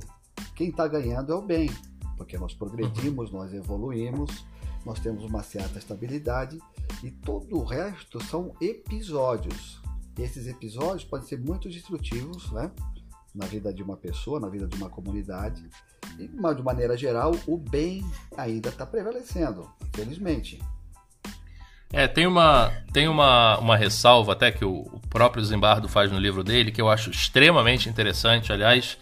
[SPEAKER 4] quem está ganhando é o bem, porque nós progredimos, nós evoluímos, nós temos uma certa estabilidade e todo o resto são episódios esses episódios podem ser muito destrutivos, né? Na vida de uma pessoa, na vida de uma comunidade. E, mas de maneira geral, o bem ainda está prevalecendo, felizmente.
[SPEAKER 1] É, tem uma, tem uma, uma ressalva até que o, o próprio Zimbardo faz no livro dele, que eu acho extremamente interessante. Aliás,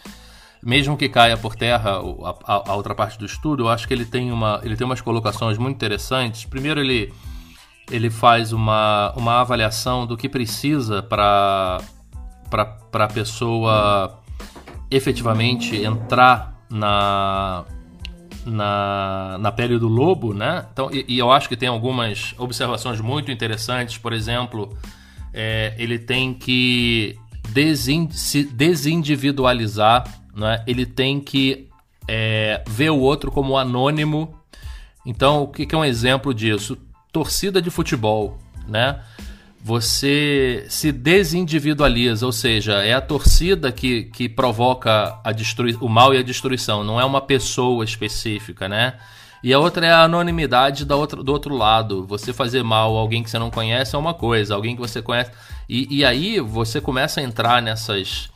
[SPEAKER 1] mesmo que caia por terra a, a, a, outra parte do estudo, eu acho que ele tem, uma, ele tem umas colocações muito interessantes. Primeiro, ele, ele faz uma, uma avaliação do que precisa para a pessoa efetivamente entrar na, na, na pele do lobo, né? Então, e, e eu acho que tem algumas observações muito interessantes. Por exemplo, é, ele tem que desin, se desindividualizar, né? ele tem que é, ver o outro como anônimo. Então, o que, que é um exemplo disso? Torcida de futebol, né? Você se desindividualiza, ou seja, é a torcida que, que provoca a destrui o mal e a destruição, não é uma pessoa específica, né? E a outra é a anonimidade da outra, do outro lado. Você fazer mal a alguém que você não conhece é uma coisa, alguém que você conhece. E, e aí você começa a entrar nessas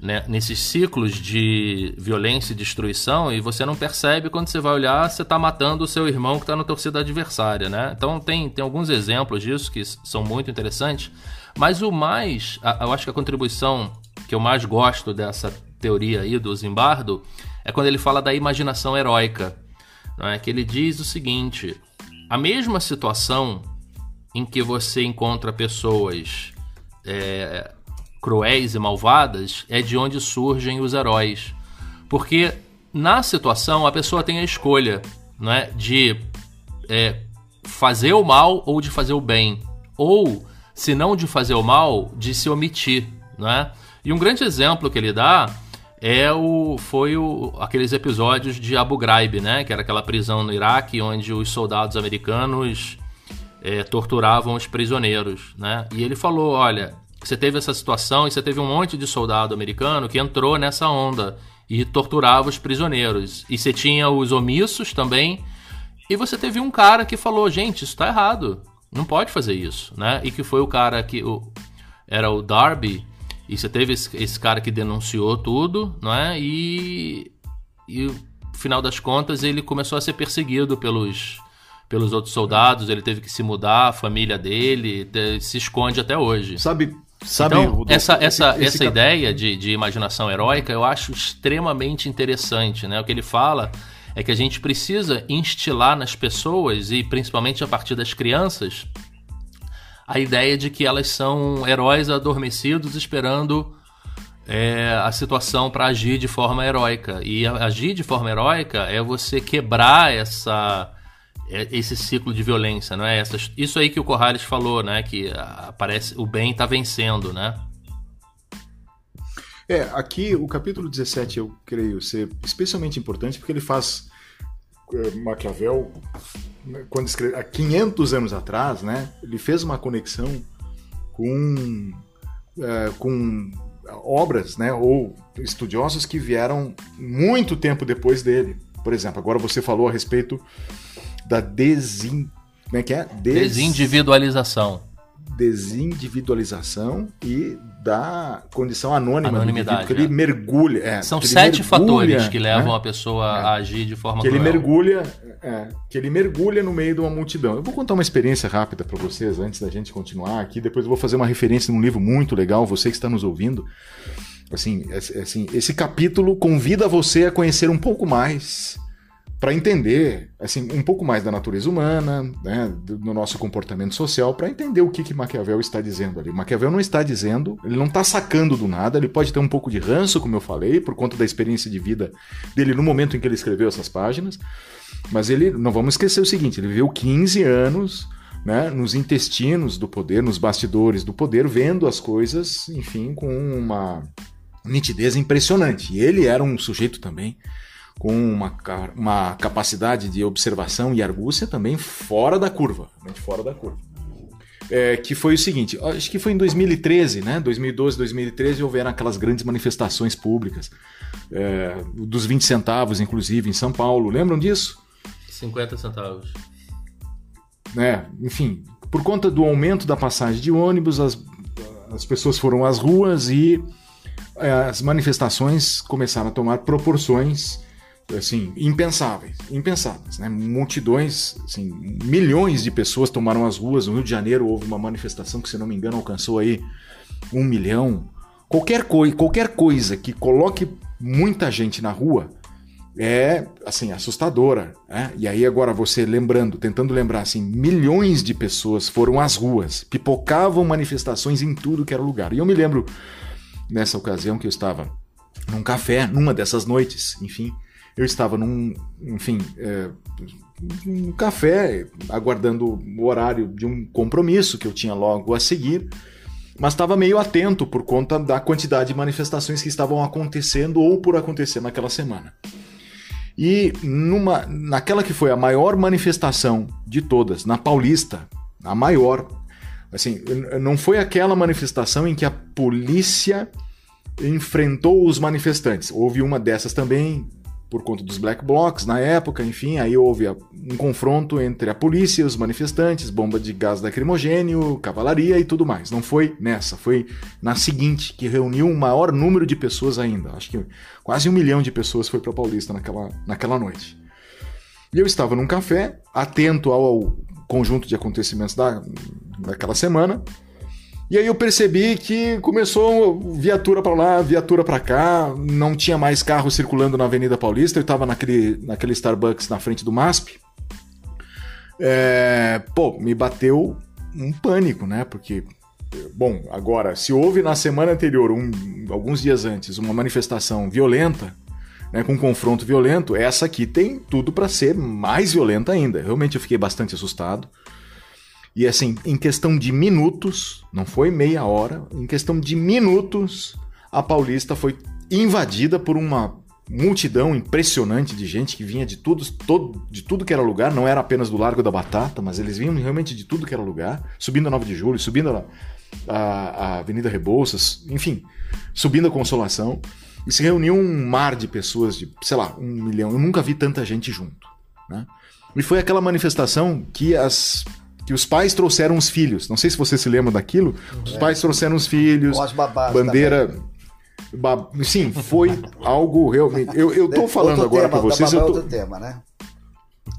[SPEAKER 1] né, nesses ciclos de violência e destruição e você não percebe quando você vai olhar, você está matando o seu irmão que está na torcida adversária, né? Então tem, tem alguns exemplos disso que são muito interessantes, mas o mais, eu acho que a contribuição que eu mais gosto dessa teoria aí do Zimbardo é quando ele fala da imaginação heróica, não é? que ele diz o seguinte, a mesma situação em que você encontra pessoas é, cruéis e malvadas é de onde surgem os heróis. Porque na situação a pessoa tem a escolha não é, de é, fazer o mal ou de fazer o bem. Ou, se não de fazer o mal, de se omitir. Não é? E um grande exemplo que ele dá é o, foi o, aqueles episódios de Abu Ghraib, né? que era aquela prisão no Iraque onde os soldados americanos é, torturavam os prisioneiros. Né? E ele falou: olha, você teve essa situação e você teve um monte de soldado americano que entrou nessa onda e torturava os prisioneiros. E você tinha os omissos também. E você teve um cara que falou: gente, isso está errado. Não pode fazer isso, né? E que foi o cara que o, era o Darby. E você teve esse, esse cara que denunciou tudo, não é? E, e no final das contas ele começou a ser perseguido pelos pelos outros soldados, ele teve que se mudar, a família dele se esconde até hoje.
[SPEAKER 3] Sabe, Sabe,
[SPEAKER 1] então, essa, essa, esse, esse essa ideia de, de imaginação heróica eu acho extremamente interessante. Né? O que ele fala é que a gente precisa instilar nas pessoas, e principalmente a partir das crianças, a ideia de que elas são heróis adormecidos esperando é, a situação para agir de forma heróica. E agir de forma heróica é você quebrar essa esse ciclo de violência, não é? Essas, isso aí que o Corrales falou, né? Que aparece o bem está vencendo, né?
[SPEAKER 3] É, aqui o capítulo 17 eu creio ser especialmente importante porque ele faz uh, Maquiavel né, quando escreve, há 500 anos atrás, né? Ele fez uma conexão com uh, com obras, né? Ou estudiosos que vieram muito tempo depois dele. Por exemplo, agora você falou a respeito da desin... Como é que é?
[SPEAKER 1] Des... Desindividualização.
[SPEAKER 3] Desindividualização e da condição anônima Anonimidade, do que ele é. mergulha. É,
[SPEAKER 1] São sete mergulha, fatores que levam né? a pessoa é. a agir de forma
[SPEAKER 3] que cruel. ele mergulha é, que ele mergulha no meio de uma multidão. Eu vou contar uma experiência rápida para vocês antes da gente continuar aqui. Depois eu vou fazer uma referência num livro muito legal. Você que está nos ouvindo, assim, assim, esse capítulo convida você a conhecer um pouco mais para entender assim um pouco mais da natureza humana, né, do, do nosso comportamento social, para entender o que, que Maquiavel está dizendo ali. Maquiavel não está dizendo, ele não está sacando do nada, ele pode ter um pouco de ranço, como eu falei, por conta da experiência de vida dele no momento em que ele escreveu essas páginas, mas ele, não vamos esquecer o seguinte, ele viveu 15 anos né, nos intestinos do poder, nos bastidores do poder, vendo as coisas, enfim, com uma nitidez impressionante. E ele era um sujeito também com uma, uma capacidade de observação e argúcia também fora da curva, fora da curva. É, que foi o seguinte, acho que foi em 2013, né? 2012, 2013 houveram aquelas grandes manifestações públicas, é, dos 20 centavos, inclusive, em São Paulo. Lembram disso?
[SPEAKER 1] 50 centavos.
[SPEAKER 3] É, enfim, por conta do aumento da passagem de ônibus, as, as pessoas foram às ruas e é, as manifestações começaram a tomar proporções assim, impensáveis, impensáveis, né? Multidões, assim, milhões de pessoas tomaram as ruas. No Rio de Janeiro houve uma manifestação que, se não me engano, alcançou aí um milhão. Qualquer, coi qualquer coisa que coloque muita gente na rua é, assim, assustadora. Né? E aí agora você lembrando, tentando lembrar, assim, milhões de pessoas foram às ruas, pipocavam manifestações em tudo que era lugar. E eu me lembro, nessa ocasião, que eu estava num café, numa dessas noites, enfim, eu estava num, enfim, é, um café, aguardando o horário de um compromisso que eu tinha logo a seguir, mas estava meio atento por conta da quantidade de manifestações que estavam acontecendo ou por acontecer naquela semana. E numa, naquela que foi a maior manifestação de todas, na Paulista, a maior, assim, não foi aquela manifestação em que a polícia enfrentou os manifestantes. Houve uma dessas também por conta dos black blocs na época, enfim, aí houve um confronto entre a polícia os manifestantes, bomba de gás lacrimogênio, cavalaria e tudo mais. Não foi nessa, foi na seguinte, que reuniu um maior número de pessoas ainda. Acho que quase um milhão de pessoas foi para Paulista naquela, naquela noite. E eu estava num café, atento ao conjunto de acontecimentos da, daquela semana, e aí eu percebi que começou viatura para lá, viatura para cá, não tinha mais carro circulando na Avenida Paulista, eu estava naquele, naquele Starbucks na frente do MASP. É, pô, me bateu um pânico, né? Porque, bom, agora, se houve na semana anterior, um, alguns dias antes, uma manifestação violenta, né, com um confronto violento, essa aqui tem tudo para ser mais violenta ainda. Realmente eu fiquei bastante assustado. E assim, em questão de minutos, não foi meia hora, em questão de minutos, a Paulista foi invadida por uma multidão impressionante de gente que vinha de tudo, todo, de tudo que era lugar, não era apenas do Largo da Batata, mas eles vinham realmente de tudo que era lugar, subindo a 9 de Julho, subindo a, a, a Avenida Rebouças, enfim, subindo a Consolação, e se reuniu um mar de pessoas, de, sei lá, um milhão. Eu nunca vi tanta gente junto. Né? E foi aquela manifestação que as que os pais trouxeram os filhos. Não sei se você se lembra daquilo. Os é. pais trouxeram os filhos, bandeira. Ba... Sim, foi algo realmente. Eu, eu tô falando outro agora para vocês. Eu tô... outro
[SPEAKER 4] tema, né?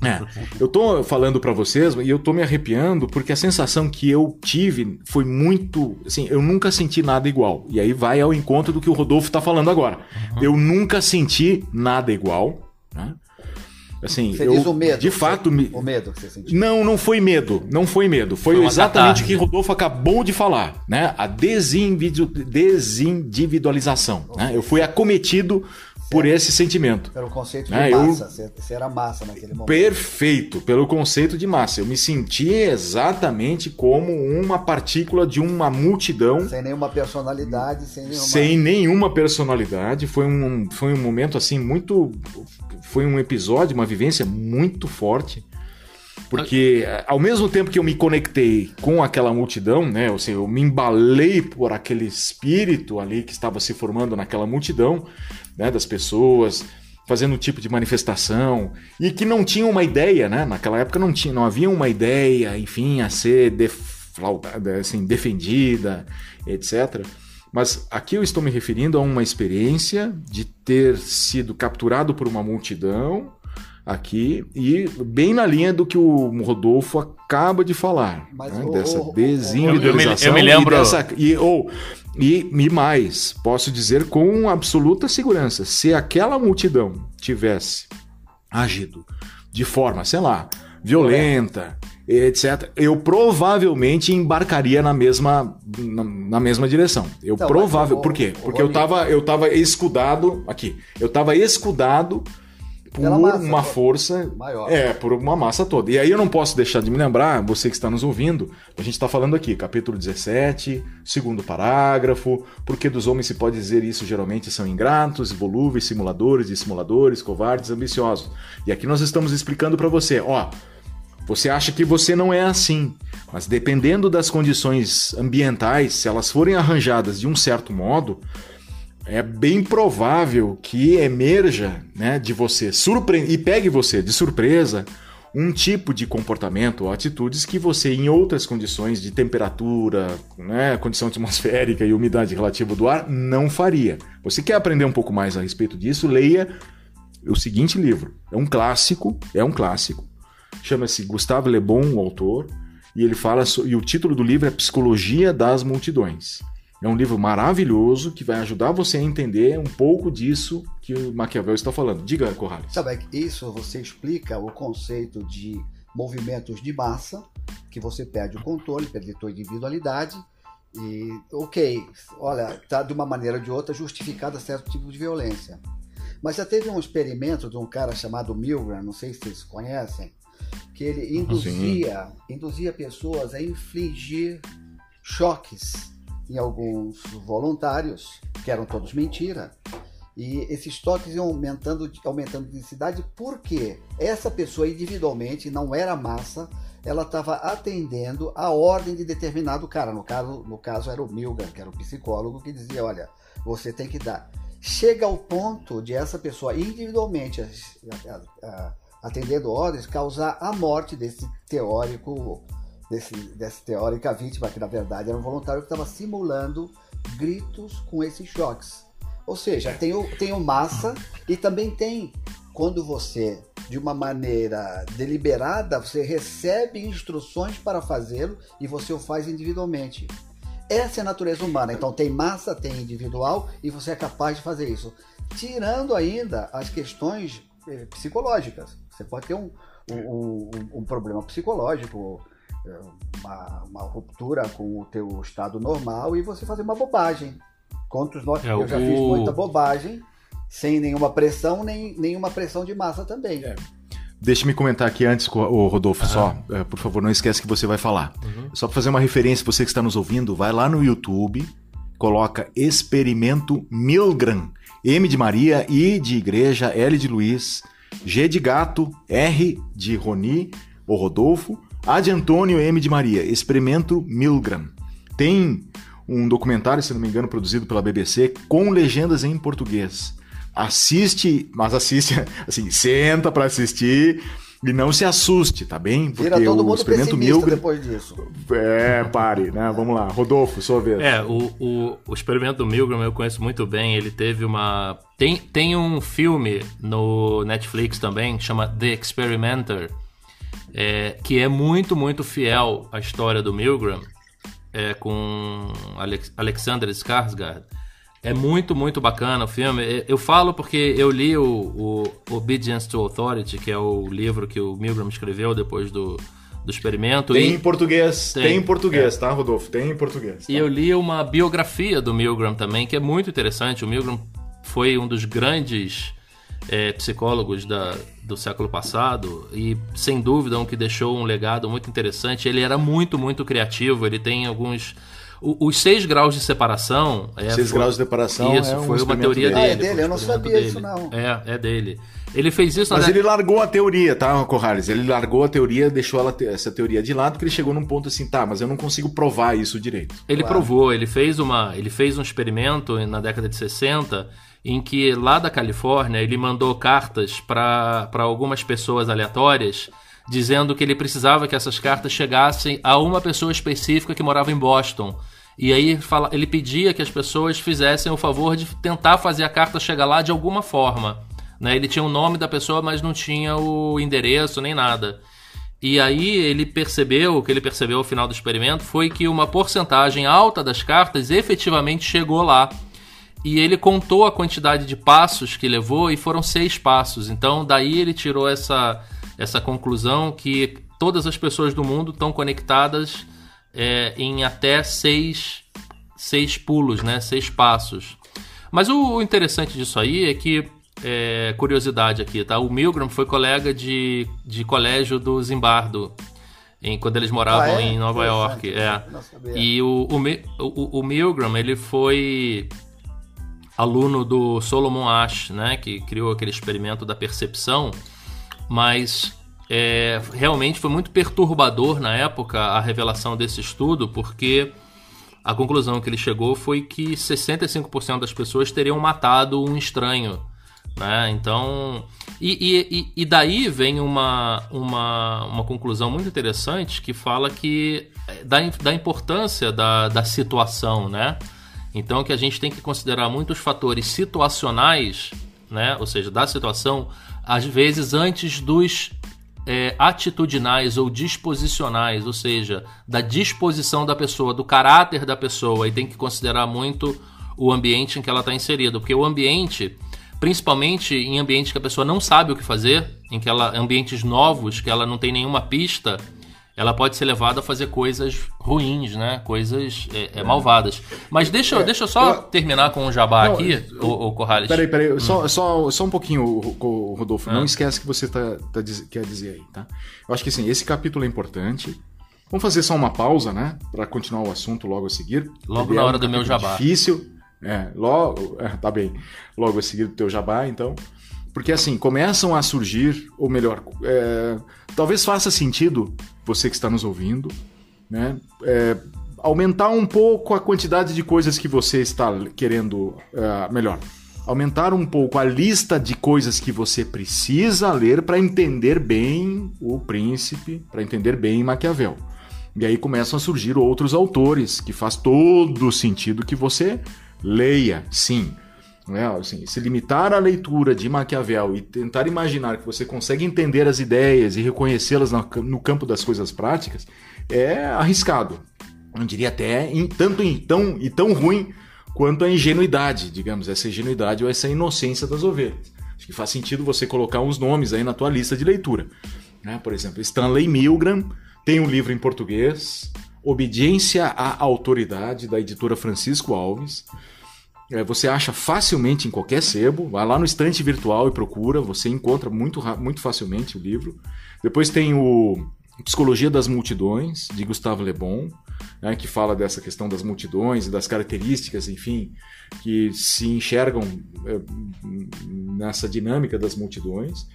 [SPEAKER 3] É, eu tô falando para vocês e eu tô me arrepiando porque a sensação que eu tive foi muito, assim, eu nunca senti nada igual. E aí vai ao encontro do que o Rodolfo tá falando agora. Uhum. Eu nunca senti nada igual, né? Assim, você eu, diz o medo. De fato,
[SPEAKER 4] me... o medo que você sentiu.
[SPEAKER 3] Não, não foi medo. Não foi medo. Foi, foi exatamente o que Rodolfo acabou de falar, né? A desindividualização. Né? Eu fui acometido por esse sentimento.
[SPEAKER 4] Pelo conceito né? de massa. Eu... Você era massa naquele momento.
[SPEAKER 3] Perfeito, pelo conceito de massa. Eu me senti exatamente como uma partícula de uma multidão.
[SPEAKER 4] Sem nenhuma personalidade, sem nenhuma.
[SPEAKER 3] Sem nenhuma personalidade. Foi um, foi um momento assim muito. Foi um episódio, uma vivência muito forte. Porque ao mesmo tempo que eu me conectei com aquela multidão, né, ou seja, eu me embalei por aquele espírito ali que estava se formando naquela multidão, né, das pessoas fazendo um tipo de manifestação e que não tinham uma ideia, né? Naquela época não tinha, não havia uma ideia, enfim, a ser deflaudada, assim, defendida, etc. Mas aqui eu estou me referindo a uma experiência de ter sido capturado por uma multidão aqui e bem na linha do que o Rodolfo acaba de falar, né? o, dessa desindividualização
[SPEAKER 1] eu, me, eu me lembro...
[SPEAKER 3] e, dessa, e, ou, e, e mais, posso dizer com absoluta segurança, se aquela multidão tivesse agido de forma, sei lá, violenta, etc., eu provavelmente embarcaria na mesma, na, na mesma direção. Eu então, provável, por quê? Porque eu tava, eu tava escudado aqui. Eu tava escudado por uma força maior. É, por uma massa toda. E aí eu não posso deixar de me lembrar, você que está nos ouvindo, a gente está falando aqui, capítulo 17, segundo parágrafo, porque dos homens se pode dizer isso geralmente são ingratos, volúveis, simuladores, dissimuladores, covardes, ambiciosos. E aqui nós estamos explicando para você, ó, você acha que você não é assim, mas dependendo das condições ambientais, se elas forem arranjadas de um certo modo, é bem provável que emerja né, de você surpre e pegue você de surpresa um tipo de comportamento ou atitudes que você, em outras condições de temperatura, né, condição atmosférica e umidade relativa do ar, não faria. Você quer aprender um pouco mais a respeito disso? Leia o seguinte livro. É um clássico, é um clássico. Chama-se Gustave Le Bon, o autor, e ele fala e o título do livro é Psicologia das Multidões. É um livro maravilhoso que vai ajudar você a entender um pouco disso que o Maquiavel está falando. Diga, Corrales.
[SPEAKER 4] Sabe, isso você explica o conceito de movimentos de massa, que você perde o controle, perde a sua individualidade, e, ok, olha, está de uma maneira ou de outra justificada certo tipo de violência. Mas já teve um experimento de um cara chamado Milgram, não sei se vocês conhecem, que ele induzia, induzia pessoas a infligir choques em alguns voluntários, que eram todos mentira, E esses toques iam aumentando, aumentando de densidade porque essa pessoa individualmente não era massa, ela estava atendendo a ordem de determinado cara. No caso, no caso era o Milgram, que era o psicólogo, que dizia: olha, você tem que dar. Chega ao ponto de essa pessoa individualmente atendendo ordens causar a morte desse teórico, desse, desse teórica vítima, que na verdade era um voluntário que estava simulando gritos com esses choques. Ou seja, tem o, tem o massa e também tem quando você, de uma maneira deliberada, você recebe instruções para fazê-lo e você o faz individualmente. Essa é a natureza humana. Então tem massa, tem individual e você é capaz de fazer isso. Tirando ainda as questões eh, psicológicas. Você pode ter um, um, um, problema psicológico, uma, uma, ruptura com o teu estado normal e você fazer uma bobagem. Quantos nós, é, eu já o... fiz muita bobagem, sem nenhuma pressão, nem nenhuma pressão de massa também. É.
[SPEAKER 3] Deixa-me comentar aqui antes, o Rodolfo, uhum. só, é, por favor, não esquece que você vai falar. Uhum. Só para fazer uma referência, você que está nos ouvindo, vai lá no YouTube, coloca Experimento Milgram, M de Maria, I de Igreja, L de Luiz, G de Gato, R de Roni, ou Rodolfo, A de Antônio, M de Maria, Experimento Milgram. Tem um documentário, se não me engano, produzido pela BBC, com legendas em português. Assiste, mas assiste, assim, senta para assistir e não se assuste, tá bem?
[SPEAKER 4] Porque Vira todo o mundo experimento Milgram depois disso.
[SPEAKER 3] É, pare, né? Vamos lá, Rodolfo, sua vez.
[SPEAKER 1] É, o, o, o experimento do Milgram eu conheço muito bem. Ele teve uma tem, tem um filme no Netflix também, chama The Experimenter, é, que é muito, muito fiel à história do Milgram é, com Alex, Alexander Skarsgård. É muito, muito bacana o filme. É, eu falo porque eu li o, o Obedience to Authority, que é o livro que o Milgram escreveu depois do, do experimento.
[SPEAKER 3] Tem e... em português, tem, tem em português, é. tá, Rodolfo? Tem em português. Tá?
[SPEAKER 1] E eu li uma biografia do Milgram também, que é muito interessante. O Milgram foi um dos grandes é, psicólogos da, do século passado e, sem dúvida, um que deixou um legado muito interessante. Ele era muito, muito criativo. Ele tem alguns. Os seis graus de separação.
[SPEAKER 3] É, seis foi, graus de separação.
[SPEAKER 1] Isso, é um foi uma teoria dele.
[SPEAKER 4] Ah, é dele, eu não sabia dele. isso, não.
[SPEAKER 1] É, é dele. Ele fez isso.
[SPEAKER 3] Mas ele largou a teoria, tá, Corrales? Ele largou a teoria, deixou ela, essa teoria de lado, porque ele chegou num ponto assim, tá, mas eu não consigo provar isso direito.
[SPEAKER 1] Ele claro. provou, ele fez, uma, ele fez um experimento na década de 60 em que lá da Califórnia ele mandou cartas para algumas pessoas aleatórias dizendo que ele precisava que essas cartas chegassem a uma pessoa específica que morava em Boston. E aí ele pedia que as pessoas fizessem o favor de tentar fazer a carta chegar lá de alguma forma. Né? Ele tinha o nome da pessoa, mas não tinha o endereço nem nada. E aí ele percebeu, o que ele percebeu ao final do experimento foi que uma porcentagem alta das cartas efetivamente chegou lá e ele contou a quantidade de passos que levou e foram seis passos. Então, daí ele tirou essa, essa conclusão que todas as pessoas do mundo estão conectadas é, em até seis, seis pulos, né? seis passos. Mas o interessante disso aí é que, é, curiosidade aqui, tá? O Milgram foi colega de, de colégio do Zimbardo, em, quando eles moravam ah, é? em Nova York. É. E o, o, o, o Milgram, ele foi aluno do Solomon Ash, né, que criou aquele experimento da percepção, mas é, realmente foi muito perturbador na época a revelação desse estudo, porque a conclusão que ele chegou foi que 65% das pessoas teriam matado um estranho. Né? Então, e, e, e daí vem uma, uma, uma conclusão muito interessante que fala que é, da, da importância da, da situação, né? Então que a gente tem que considerar muitos fatores situacionais, né? ou seja, da situação, às vezes antes dos é, atitudinais ou disposicionais, ou seja, da disposição da pessoa, do caráter da pessoa, e tem que considerar muito o ambiente em que ela está inserida, porque o ambiente, principalmente em ambientes que a pessoa não sabe o que fazer, em que ela ambientes novos, que ela não tem nenhuma pista, ela pode ser levada a fazer coisas ruins, né? Coisas é, é, malvadas. Mas deixa, é, deixa eu só eu... terminar com o jabá não, aqui, o, o Corrales.
[SPEAKER 3] Peraí, peraí, hum. só, só, só um pouquinho, Rodolfo. Não hum. esquece que você tá, tá, quer dizer aí, tá? Eu acho que assim, esse capítulo é importante. Vamos fazer só uma pausa, né? Para continuar o assunto logo a seguir.
[SPEAKER 1] Logo Ele na é hora um do meu jabá.
[SPEAKER 3] Difícil. É, logo, é, tá bem. Logo a seguir do teu jabá, então. Porque assim, começam a surgir, ou melhor, é, talvez faça sentido, você que está nos ouvindo, né? É, aumentar um pouco a quantidade de coisas que você está querendo. É, melhor, aumentar um pouco a lista de coisas que você precisa ler para entender bem o príncipe, para entender bem Maquiavel. E aí começam a surgir outros autores que faz todo sentido que você leia, sim. Né? Assim, se limitar à leitura de Maquiavel e tentar imaginar que você consegue entender as ideias e reconhecê-las no campo das coisas práticas é arriscado. Eu diria até tanto em, tão, e tão ruim quanto a ingenuidade, digamos, essa ingenuidade ou essa inocência das ovelhas. Acho que faz sentido você colocar uns nomes aí na tua lista de leitura. Né? Por exemplo, Stanley Milgram, tem um livro em português, Obediência à Autoridade, da editora Francisco Alves. É, você acha facilmente em qualquer sebo, vai lá no estante virtual e procura, você encontra muito, muito facilmente o livro. Depois tem o Psicologia das Multidões, de Gustavo Le Bon, né, que fala dessa questão das multidões e das características, enfim, que se enxergam é, nessa dinâmica das multidões.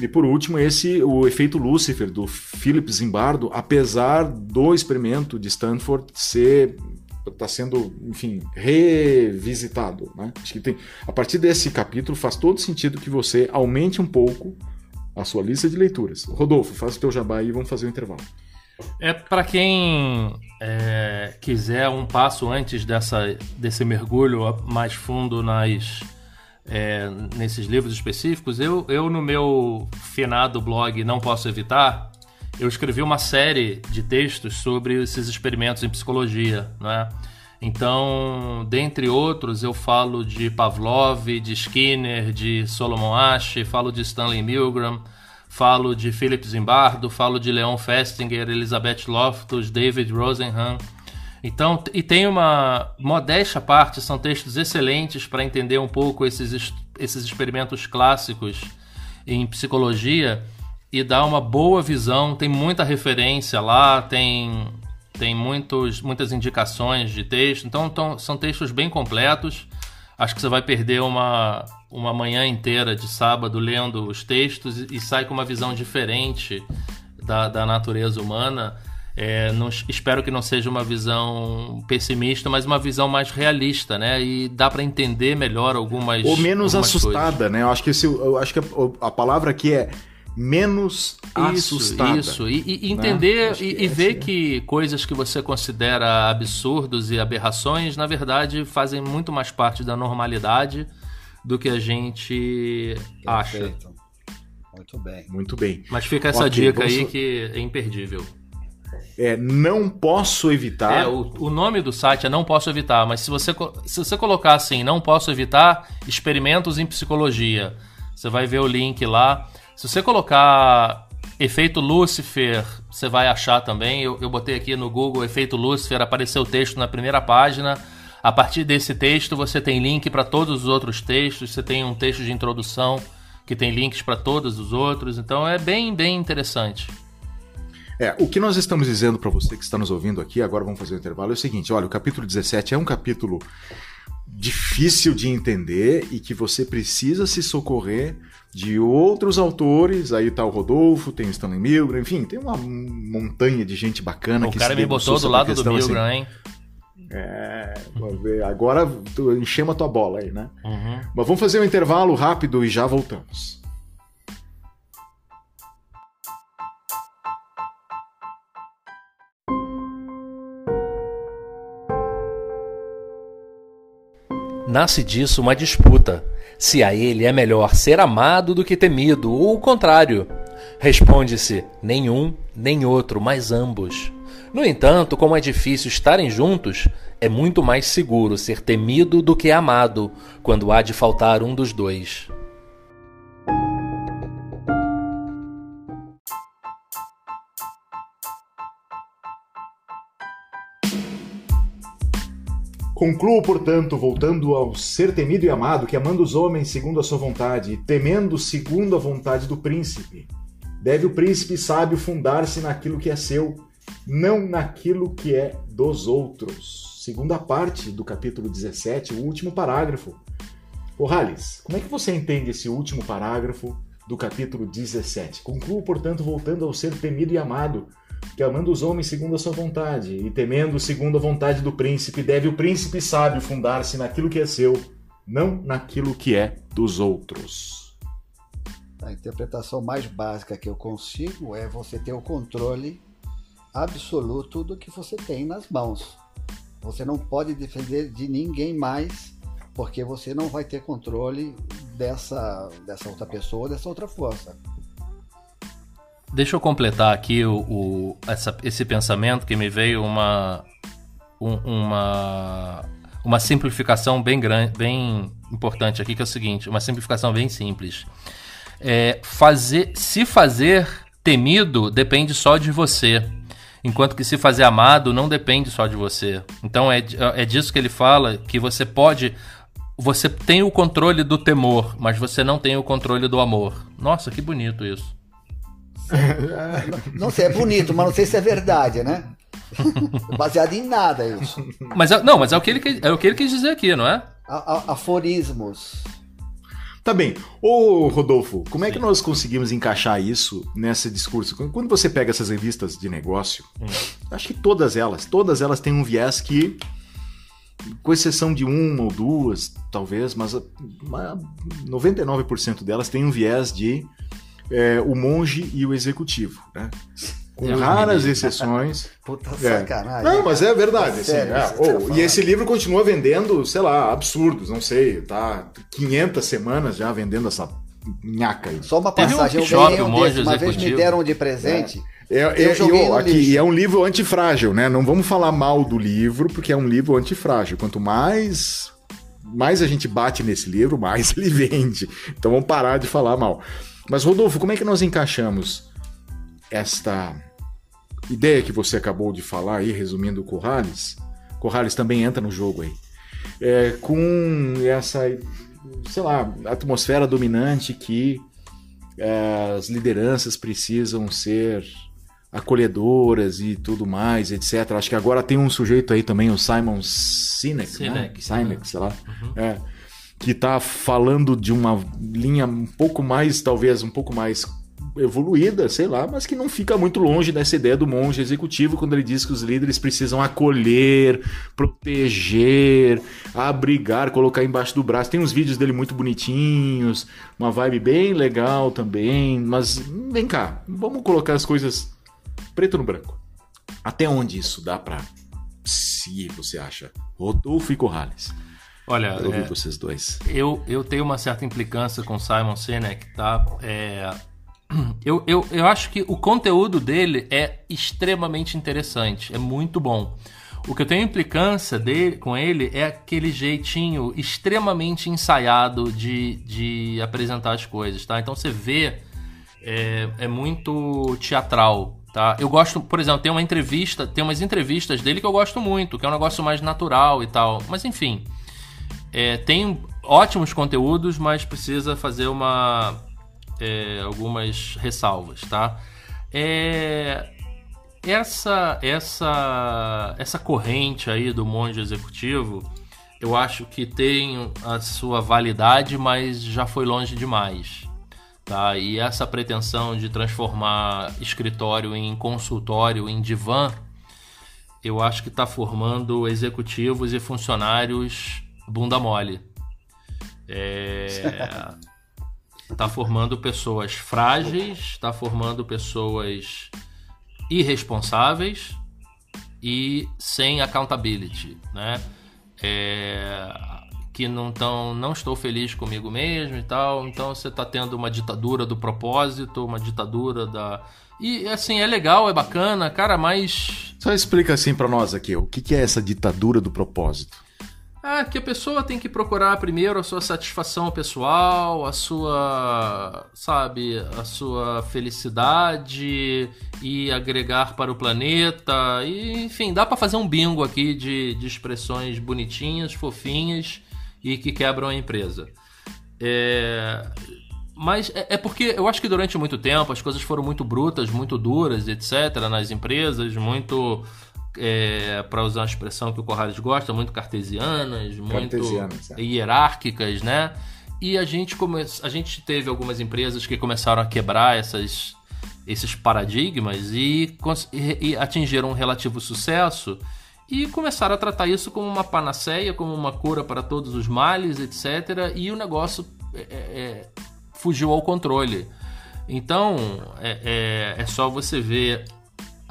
[SPEAKER 3] E por último, esse o efeito Lúcifer do Philip Zimbardo, apesar do experimento de Stanford ser está sendo, enfim, revisitado, né? Acho que tem a partir desse capítulo faz todo sentido que você aumente um pouco a sua lista de leituras. Rodolfo, faz o teu jabá aí e vamos fazer o um intervalo.
[SPEAKER 1] É para quem é, quiser um passo antes dessa, desse mergulho mais fundo nas é, nesses livros específicos, eu, eu no meu finado blog Não Posso Evitar, eu escrevi uma série de textos sobre esses experimentos em psicologia, né? Então, dentre outros, eu falo de Pavlov, de Skinner, de Solomon Asch, falo de Stanley Milgram, falo de Philip Zimbardo, falo de Leon Festinger, Elizabeth Loftus, David Rosenhan, então, e tem uma modéstia parte, são textos excelentes para entender um pouco esses, esses experimentos clássicos em psicologia e dá uma boa visão. Tem muita referência lá, tem, tem muitos, muitas indicações de texto. Então, então, são textos bem completos. Acho que você vai perder uma, uma manhã inteira de sábado lendo os textos e, e sai com uma visão diferente da, da natureza humana. É, não, espero que não seja uma visão pessimista, mas uma visão mais realista, né? E dá para entender melhor algumas
[SPEAKER 3] ou menos
[SPEAKER 1] algumas
[SPEAKER 3] assustada,
[SPEAKER 1] coisas.
[SPEAKER 3] né? Eu acho que esse, eu acho que a, a palavra aqui é menos
[SPEAKER 1] isso,
[SPEAKER 3] assustada.
[SPEAKER 1] Isso, e, e entender né? e, e ver é. que coisas que você considera absurdos e aberrações, na verdade, fazem muito mais parte da normalidade do que a gente Perfeito. acha.
[SPEAKER 4] Muito bem.
[SPEAKER 3] Muito bem.
[SPEAKER 1] Mas fica essa okay, dica aí que é imperdível
[SPEAKER 3] é Não Posso Evitar.
[SPEAKER 1] É, o, o, nome do site é Não Posso Evitar, mas se você, se você colocar assim, Não Posso Evitar, Experimentos em Psicologia, você vai ver o link lá. Se você colocar Efeito Lúcifer, você vai achar também. Eu, eu botei aqui no Google Efeito Lúcifer, apareceu o texto na primeira página. A partir desse texto, você tem link para todos os outros textos, você tem um texto de introdução que tem links para todos os outros, então é bem, bem interessante.
[SPEAKER 3] É, o que nós estamos dizendo para você que está nos ouvindo aqui, agora vamos fazer o um intervalo, é o seguinte: olha, o capítulo 17 é um capítulo difícil de entender e que você precisa se socorrer de outros autores. Aí tá o Rodolfo, tem o Stanley Milgram, enfim, tem uma montanha de gente bacana
[SPEAKER 1] o
[SPEAKER 3] que
[SPEAKER 1] cara me botou do lado do Milgram, assim. hein?
[SPEAKER 3] É, agora enchemos a tua bola aí, né? Uhum. Mas vamos fazer um intervalo rápido e já voltamos.
[SPEAKER 1] Nasce disso uma disputa: se a ele é melhor ser amado do que temido, ou o contrário. Responde-se: nenhum, nem outro, mas ambos. No entanto, como é difícil estarem juntos, é muito mais seguro ser temido do que amado, quando há de faltar um dos dois.
[SPEAKER 3] Concluo, portanto, voltando ao ser temido e amado, que amando os homens segundo a sua vontade, e temendo segundo a vontade do príncipe, deve o príncipe sábio fundar-se naquilo que é seu, não naquilo que é dos outros. segunda parte do capítulo 17, o último parágrafo. Corrales, como é que você entende esse último parágrafo do capítulo 17? Concluo, portanto, voltando ao ser temido e amado, que amando os homens segundo a sua vontade, e temendo segundo a vontade do príncipe, deve o príncipe sábio fundar-se naquilo que é seu, não naquilo que é dos outros.
[SPEAKER 4] A interpretação mais básica que eu consigo é você ter o controle absoluto do que você tem nas mãos. Você não pode defender de ninguém mais, porque você não vai ter controle dessa, dessa outra pessoa, dessa outra força.
[SPEAKER 1] Deixa eu completar aqui o, o essa, esse pensamento que me veio uma, um, uma, uma simplificação bem grande, bem importante aqui, que é o seguinte, uma simplificação bem simples. É, fazer, se fazer temido depende só de você, enquanto que se fazer amado não depende só de você. Então é, é disso que ele fala, que você pode você tem o controle do temor, mas você não tem o controle do amor. Nossa, que bonito isso.
[SPEAKER 4] não sei, é bonito, mas não sei se é verdade, né? Baseado em nada isso.
[SPEAKER 1] Mas é, não, mas é o que ele é o que ele quis dizer aqui, não é?
[SPEAKER 4] A, a, aforismos.
[SPEAKER 3] Tá bem. Ô, Rodolfo, como é que nós conseguimos encaixar isso nesse discurso? Quando você pega essas revistas de negócio, hum. acho que todas elas, todas elas têm um viés que, com exceção de uma ou duas, talvez, mas 99% delas tem um viés de é, o monge e o executivo, né? Com raras exceções.
[SPEAKER 4] Puta é. sacanagem.
[SPEAKER 3] Não, mas é verdade. Assim, sério, é. oh, e esse livro continua vendendo, sei lá, absurdos, não sei, tá 500 semanas já vendendo essa nhaca aí.
[SPEAKER 4] Só uma passagem, um eu ganhei um desse, uma vez me deram de presente.
[SPEAKER 3] É. É, é, eu, aqui, e é um livro antifrágil, né? Não vamos falar mal do livro, porque é um livro antifrágil. Quanto mais mais a gente bate nesse livro, mais ele vende. Então vamos parar de falar mal. Mas, Rodolfo, como é que nós encaixamos esta ideia que você acabou de falar aí, resumindo o Corrales? Corrales também entra no jogo aí. É, com essa, sei lá, atmosfera dominante que é, as lideranças precisam ser acolhedoras e tudo mais, etc. Acho que agora tem um sujeito aí também, o Simon Sinek, Sinek, né? Sinek sei lá. Uhum. É, que está falando de uma linha um pouco mais, talvez um pouco mais evoluída, sei lá, mas que não fica muito longe dessa ideia do monge executivo quando ele diz que os líderes precisam acolher, proteger, abrigar, colocar embaixo do braço. Tem uns vídeos dele muito bonitinhos, uma vibe bem legal também, mas vem cá, vamos colocar as coisas preto no branco. Até onde isso dá para seguir, você acha? Rodolfo e Corrales.
[SPEAKER 1] Olha,
[SPEAKER 3] eu é, vocês dois.
[SPEAKER 1] Eu, eu tenho uma certa implicância com Simon Sinek, tá? É, eu, eu, eu acho que o conteúdo dele é extremamente interessante, é muito bom. O que eu tenho implicância dele, com ele é aquele jeitinho extremamente ensaiado de, de apresentar as coisas, tá? Então você vê, é, é muito teatral, tá? Eu gosto, por exemplo, tem uma entrevista, tem umas entrevistas dele que eu gosto muito, que é um negócio mais natural e tal. Mas enfim, é, tem ótimos conteúdos, mas precisa fazer uma é, algumas ressalvas, tá? É, essa essa essa corrente aí do monge executivo, eu acho que tem a sua validade, mas já foi longe demais. Tá? E essa pretensão de transformar escritório em consultório, em divã, eu acho que está formando executivos e funcionários bunda mole. É, tá formando pessoas frágeis, está formando pessoas irresponsáveis e sem accountability, né? É, que não tão, não estou feliz comigo mesmo e tal. Então você está tendo uma ditadura do propósito, uma ditadura da e assim é legal, é bacana, cara, mas
[SPEAKER 3] só explica assim para nós aqui, o que é essa ditadura do propósito?
[SPEAKER 1] Ah, que a pessoa tem que procurar primeiro a sua satisfação pessoal, a sua, sabe, a sua felicidade e agregar para o planeta. E, enfim, dá para fazer um bingo aqui de, de expressões bonitinhas, fofinhas e que quebram a empresa. É, mas é, é, porque eu acho que durante muito tempo as coisas foram muito brutas, muito duras, etc., nas empresas, muito é, para usar uma expressão que o Corrales gosta, muito cartesianas, muito
[SPEAKER 3] Cartesianas, é.
[SPEAKER 1] hierárquicas, né? E a gente, come... a gente teve algumas empresas que começaram a quebrar essas, esses paradigmas e, cons- e- e atingiram um relativo sucesso e começaram a tratar isso como uma panaceia, como uma cura para todos os males, etc. E o negócio é, é, é, fugiu ao controle. Então, é, é, é só você ver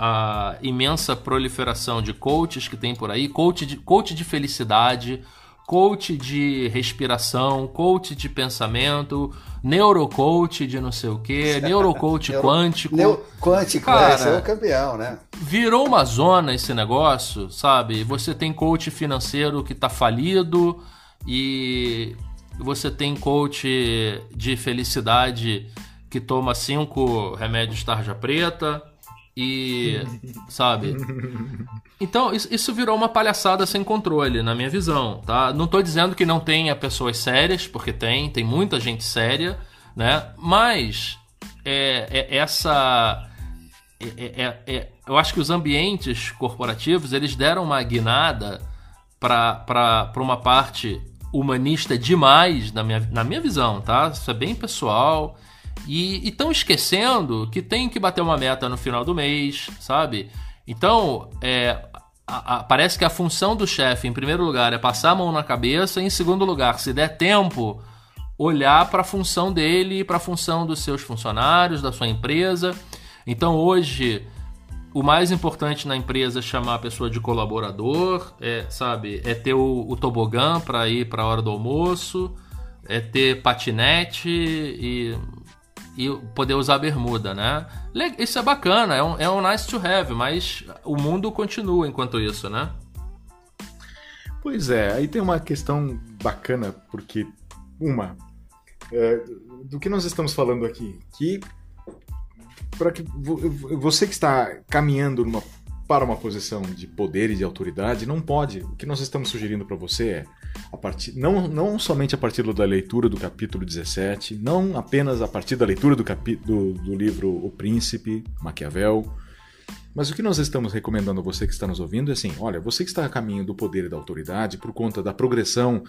[SPEAKER 1] a imensa proliferação de coaches que tem por aí, coach de, coach de felicidade, coach de respiração, coach de pensamento, neurocoach de não sei o que, neurocoach
[SPEAKER 4] Neuro-
[SPEAKER 1] quântico.
[SPEAKER 4] Neo, quântico,
[SPEAKER 1] Cara,
[SPEAKER 4] esse é o campeão, né?
[SPEAKER 1] Virou uma zona esse negócio, sabe? Você tem coach financeiro que tá falido e você tem coach de felicidade que toma cinco remédios tarja preta e, sabe? Então, isso, isso virou uma palhaçada sem controle, na minha visão, tá? Não tô dizendo que não tenha pessoas sérias, porque tem, tem muita gente séria, né? Mas é, é essa é- é- é- eu acho que os ambientes corporativos eles deram uma guinada para uma parte humanista demais, na minha, na minha visão, tá? Isso é bem pessoal. E estão esquecendo que tem que bater uma meta no final do mês, sabe? Então, é, a- a- parece que a função do chefe, em primeiro lugar, é passar a mão na cabeça, e em segundo lugar, se der tempo, olhar para a função dele para a função dos seus funcionários, da sua empresa. Então hoje o mais importante na empresa é chamar a pessoa de colaborador, é, sabe, é ter o, o tobogã para ir para a hora do almoço, é ter patinete e, e poder usar bermuda, né? Isso é bacana, é um, é um nice to have, mas o mundo continua enquanto isso, né?
[SPEAKER 3] Pois é, aí tem uma questão bacana, porque, uma, é, do que nós estamos falando aqui, que para que vo- você que está caminhando numa- para uma posição de poder e de autoridade, não pode. O que nós estamos sugerindo para você é, a partir, não, não somente a partir da leitura do capítulo 17, não apenas a partir da leitura do, capi, do, do livro O Príncipe, Maquiavel, mas o que nós estamos recomendando a você que está nos ouvindo é assim: olha, você que está a caminho do poder e da autoridade por conta da progressão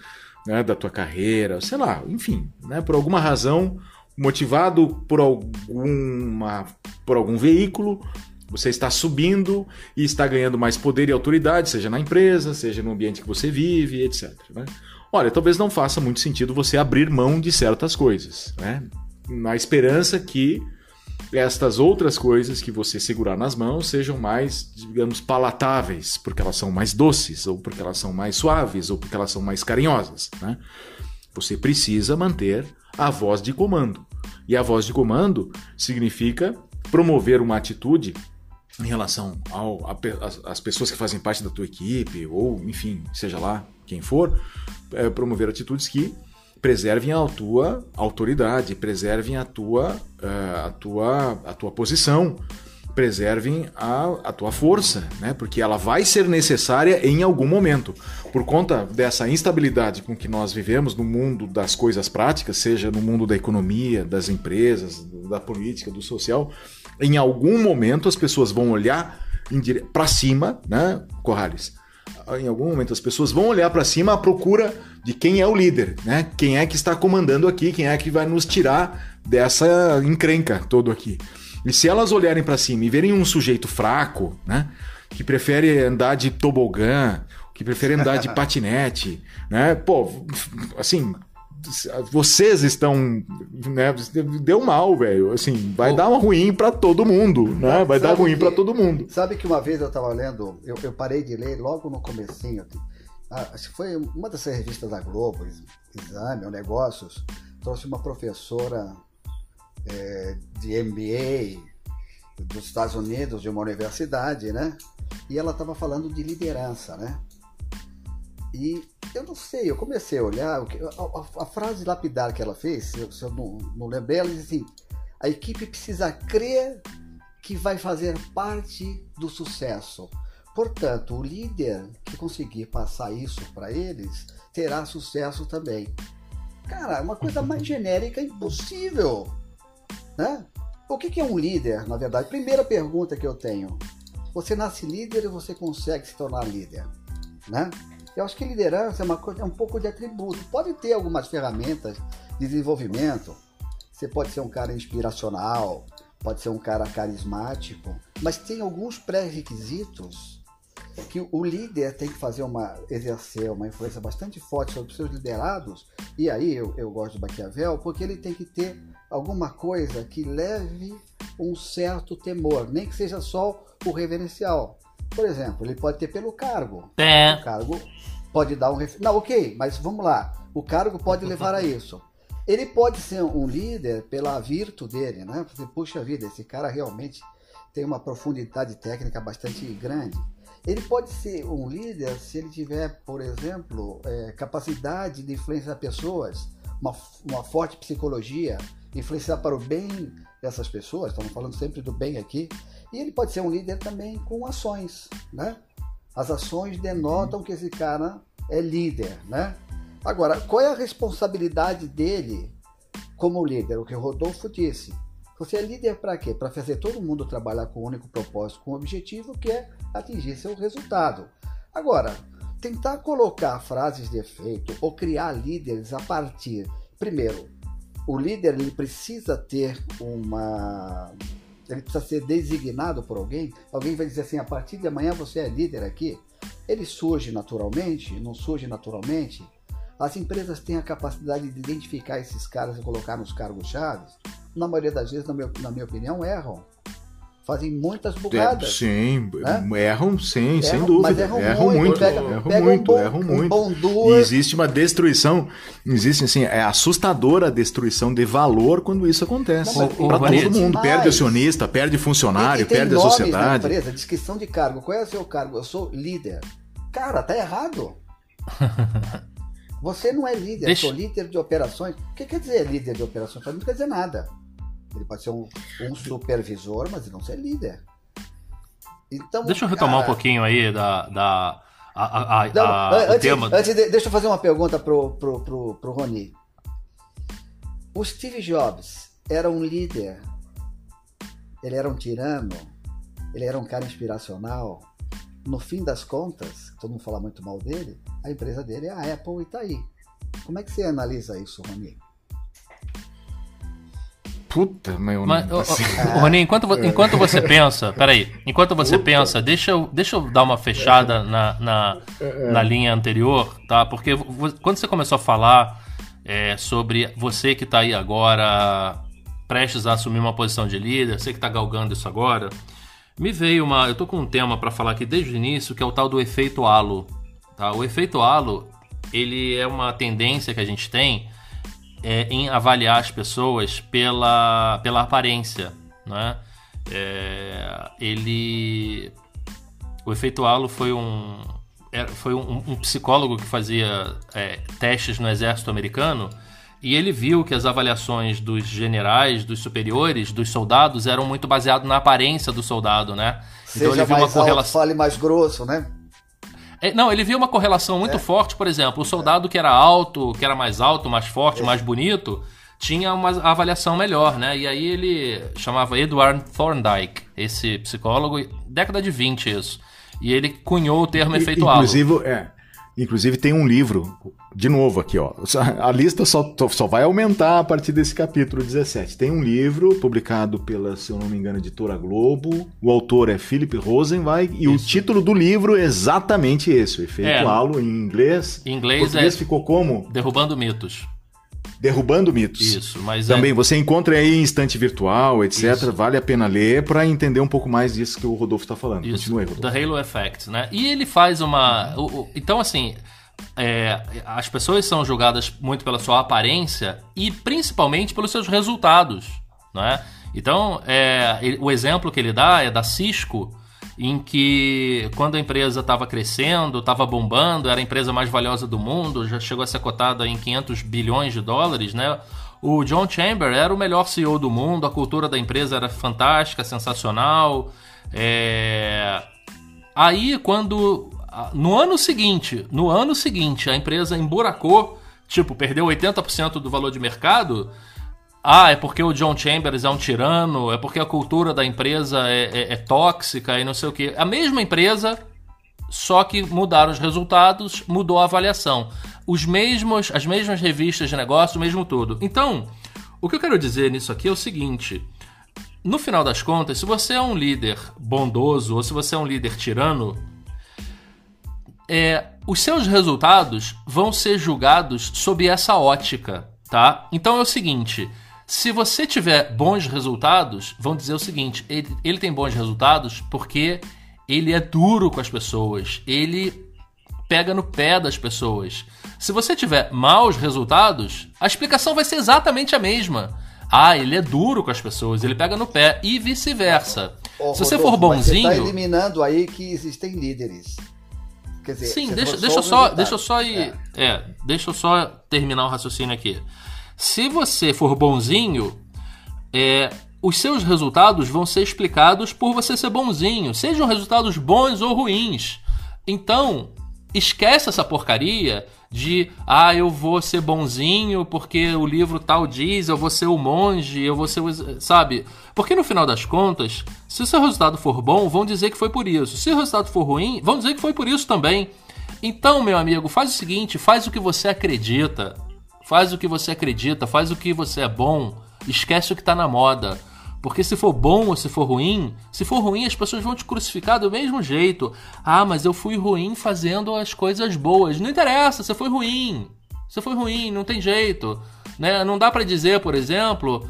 [SPEAKER 3] né, da tua carreira, sei lá, enfim, né, por alguma razão, motivado por alguma por algum veículo, você está subindo e está ganhando mais poder e autoridade, seja na empresa, seja no ambiente que você vive, etc. né? Olha, talvez não faça muito sentido você abrir mão de certas coisas, né? na esperança que estas outras coisas que você segurar nas mãos sejam mais, digamos, palatáveis, porque elas são mais doces, ou porque elas são mais suaves, ou porque elas são mais carinhosas. Né? Você precisa manter a voz de comando. E a voz de comando significa promover uma atitude em relação as pessoas que fazem parte da tua equipe, ou enfim, seja lá quem for, é, promover atitudes que preservem a tua autoridade, preservem a tua, eh, a tua, a tua posição, preservem a, a tua força, né? porque ela vai ser necessária em algum momento. Por conta dessa instabilidade com que nós vivemos no mundo das coisas práticas, seja no mundo da economia, das empresas, da política, do social, em algum momento as pessoas vão olhar para cima, né, Corrales? Em algum momento as pessoas vão olhar para cima à procura de quem é o líder, né? Quem é que está comandando aqui, quem é que vai nos tirar dessa encrenca todo aqui. E se elas olharem para cima e verem um sujeito fraco, né, que prefere andar de tobogã, que prefere andar de patinete, né? Pô, assim, vocês estão, né, deu mal, velho. Assim, vai
[SPEAKER 1] Ô.
[SPEAKER 3] dar uma ruim para todo mundo, né? Vai dar
[SPEAKER 4] Sabe
[SPEAKER 3] ruim
[SPEAKER 4] que-
[SPEAKER 3] para todo mundo.
[SPEAKER 4] Sabe que uma vez eu estava lendo, eu, eu parei de ler logo no comecinho, ah, acho que foi uma dessas revistas da Globo, Ex- Exame ou Negócios, trouxe uma professora é, de MBA dos Estados Unidos, de uma universidade, né? E ela estava falando de liderança, né? E eu não sei, eu comecei a olhar, a, a- a frase lapidar que ela fez, se eu, se eu não, não lembrei, ela disse assim, a equipe precisa crer que vai fazer parte do sucesso. Portanto, o líder que conseguir passar isso para eles terá sucesso também. Cara, é uma coisa mais genérica impossível, né? O que que é um líder, na verdade? Primeira pergunta que eu tenho. Você nasce líder e você consegue se tornar líder, né? Eu acho que liderança é, uma coisa, é um pouco de atributo. Pode ter algumas ferramentas de desenvolvimento. Você pode ser um cara inspiracional, pode ser um cara carismático, mas tem alguns pré-requisitos que o líder tem que fazer uma exercer uma influência bastante forte sobre os seus liderados. E aí eu, eu gosto de Maquiavel porque ele tem que ter alguma coisa que leve um certo temor, nem que seja só o reverencial. Por exemplo, ele pode ter pelo cargo.
[SPEAKER 1] É.
[SPEAKER 4] O cargo pode dar um. Ref... Não, ok, mas vamos lá. O cargo pode levar a isso. Ele pode ser um líder pela virtude dele, né? Você, puxa vida, esse cara realmente tem uma profundidade técnica bastante grande. Ele pode ser um líder se ele tiver, por exemplo, é, capacidade de influenciar pessoas, uma, uma forte psicologia, influenciar para o bem dessas pessoas, estamos falando sempre do bem aqui, e ele pode ser um líder também com ações, né? As ações denotam que esse cara é líder, né? Agora, qual é a responsabilidade dele como líder? O que o Rodolfo disse. Você é líder para quê? Para fazer todo mundo trabalhar com um único propósito, com um objetivo que é atingir seu resultado. Agora, tentar colocar frases de efeito ou criar líderes a partir, primeiro, o líder ele precisa ter uma ele precisa ser designado por alguém. Alguém vai dizer assim: a partir de amanhã você é líder aqui. Ele surge naturalmente? Não surge naturalmente? As empresas têm a capacidade de identificar esses caras e colocar nos cargos chaves? Na maioria das vezes, na minha, na minha opinião, erram. Fazem muitas bugadas.
[SPEAKER 3] É, sim,
[SPEAKER 4] né?
[SPEAKER 3] erram sim,
[SPEAKER 4] Erram,
[SPEAKER 3] sem
[SPEAKER 4] mas
[SPEAKER 3] dúvida.
[SPEAKER 4] erram
[SPEAKER 3] Erram
[SPEAKER 4] muito,
[SPEAKER 3] muito,
[SPEAKER 4] pega-
[SPEAKER 3] erram
[SPEAKER 4] pega um
[SPEAKER 3] muito,
[SPEAKER 4] bom-
[SPEAKER 3] erram
[SPEAKER 4] um
[SPEAKER 3] muito. E existe uma destruição, existe assim, é assustadora a destruição de valor quando isso acontece. Para todo mundo, perde acionista, perde funcionário,
[SPEAKER 4] E- e tem
[SPEAKER 3] perde a sociedade.
[SPEAKER 4] Na empresa, descrição de cargo. Qual é o seu cargo? Eu sou líder. Cara, tá errado. Você não é líder,
[SPEAKER 1] Deixa-
[SPEAKER 4] eu sou líder de operações. O que quer dizer líder de operações? Não quer dizer nada. Ele pode ser um, um supervisor, mas não ser líder. Então,
[SPEAKER 1] Deixa eu retomar um pouquinho aí da. da a, a-
[SPEAKER 4] Não,
[SPEAKER 1] a-
[SPEAKER 4] antes,
[SPEAKER 1] tema.
[SPEAKER 4] antes de- deixa eu fazer uma pergunta pro, pro, pro, pro Rony. O Steve Jobs era um líder? Ele era um tirano? Ele era um cara inspiracional? No fim das contas, todo mundo fala muito mal dele, a empresa dele é a Apple e tá aí. Como é que você analisa isso, Rony?
[SPEAKER 3] Puta, meu.
[SPEAKER 1] Mas, ô,
[SPEAKER 3] assim,
[SPEAKER 1] ô, ô, Rony, enquanto, enquanto você pensa, peraí, enquanto você pensa, deixa eu, deixa eu dar uma fechada na, na, na linha anterior, tá? Porque quando você começou a falar é, sobre você que tá aí agora, prestes a assumir uma posição de líder, você que tá galgando isso agora, me veio uma. Eu tô com um tema para falar aqui desde o início, que é o tal do efeito halo. Tá? O efeito halo, ele é uma tendência que a gente tem é, em avaliar as pessoas pela, pela aparência, né? É, ele, o efeito halo foi um era- foi um, um psicólogo que fazia é, testes no exército americano e ele viu que as avaliações dos generais, dos superiores, dos soldados eram muito baseadas na aparência do soldado, né?
[SPEAKER 4] Seja
[SPEAKER 1] ele viu uma
[SPEAKER 4] mais alto,
[SPEAKER 1] correlação.
[SPEAKER 4] fale mais grosso, né?
[SPEAKER 1] É, não, ele viu uma correlação muito forte, por exemplo, o soldado que era alto, que era mais alto, mais forte, mais bonito, tinha uma avaliação melhor, né? E aí ele chamava Edward Thorndike, esse psicólogo, década de 20 isso. E ele cunhou o termo efeito halo.
[SPEAKER 3] inclusive, é, inclusive tem um livro, de novo aqui, ó. A lista só, só vai aumentar a partir desse capítulo 17. Tem um livro publicado pela, se eu não me engano, editora Globo. O autor é Philip Rosenweig e o
[SPEAKER 1] Isso.
[SPEAKER 3] título do livro é exatamente esse, o efeito
[SPEAKER 1] É.
[SPEAKER 3] halo em inglês.
[SPEAKER 1] Em inglês
[SPEAKER 3] português
[SPEAKER 1] é
[SPEAKER 3] ficou como?
[SPEAKER 1] derrubando mitos.
[SPEAKER 3] Derrubando mitos.
[SPEAKER 1] Isso, mas
[SPEAKER 3] Também
[SPEAKER 1] é,
[SPEAKER 3] você encontra aí em estante virtual, etc.
[SPEAKER 1] Isso.
[SPEAKER 3] Vale a pena ler para entender um pouco mais disso que o Rodolfo está falando.
[SPEAKER 1] Isso,
[SPEAKER 3] Continua aí, Rodolfo.
[SPEAKER 1] The Halo Effect, né? E ele faz uma. então, assim, é, as pessoas são julgadas muito pela sua aparência e principalmente pelos seus resultados, né? Então, é, o exemplo que ele dá é da Cisco, em que quando a empresa estava crescendo, estava bombando, era a empresa mais valiosa do mundo, já chegou a ser cotada em 500 bilhões de dólares, né? O John Chamber era o melhor CEO do mundo, a cultura da empresa era fantástica, sensacional. É... Aí, quando. No ano seguinte, no ano seguinte, a empresa emburacou, tipo, perdeu 80% do valor de mercado. Ah, é porque o John Chambers é um tirano, é porque a cultura da empresa é, é, é tóxica e não sei o que. A mesma empresa, só que mudaram os resultados, mudou a avaliação. Os mesmos, as mesmas revistas de negócio, o mesmo tudo. Então, o que eu quero dizer nisso aqui é o seguinte: no final das contas, se você é um líder bondoso ou se você é um líder tirano, é, os seus resultados vão ser julgados sob essa ótica, tá? Então é o seguinte se você tiver bons resultados, vão dizer o seguinte: ele, ele tem bons resultados porque ele é duro com as pessoas, ele pega no pé das pessoas. Se você tiver maus resultados, a explicação vai ser exatamente a mesma. Ah, ele é duro com as pessoas, ele pega no pé e vice-versa. Se você for bonzinho. Você
[SPEAKER 4] está eliminando aí que existem líderes.
[SPEAKER 1] Quer dizer, Sim, deixa, deixa, só, deixa eu só ir. É. é, deixa eu só terminar o raciocínio aqui. Se você for bonzinho, é, os seus resultados vão ser explicados por você ser bonzinho, sejam resultados bons ou ruins. Então, esquece essa porcaria de ah, eu vou ser bonzinho porque o livro tal diz, eu vou ser o monge, eu vou ser o. Sabe? Porque no final das contas, se o seu resultado for bom, vão dizer que foi por isso. Se o resultado for ruim, vão dizer que foi por isso também. Então, meu amigo, faz o seguinte: faz o que você acredita. Faz o que você acredita, faz o que você é bom, esquece o que está na moda. Porque se for bom ou se for ruim, se for ruim, as pessoas vão te crucificar do mesmo jeito. Ah, mas eu fui ruim fazendo as coisas boas. Não interessa, você foi ruim. Você foi ruim, não tem jeito. Né? Não dá para dizer, por exemplo,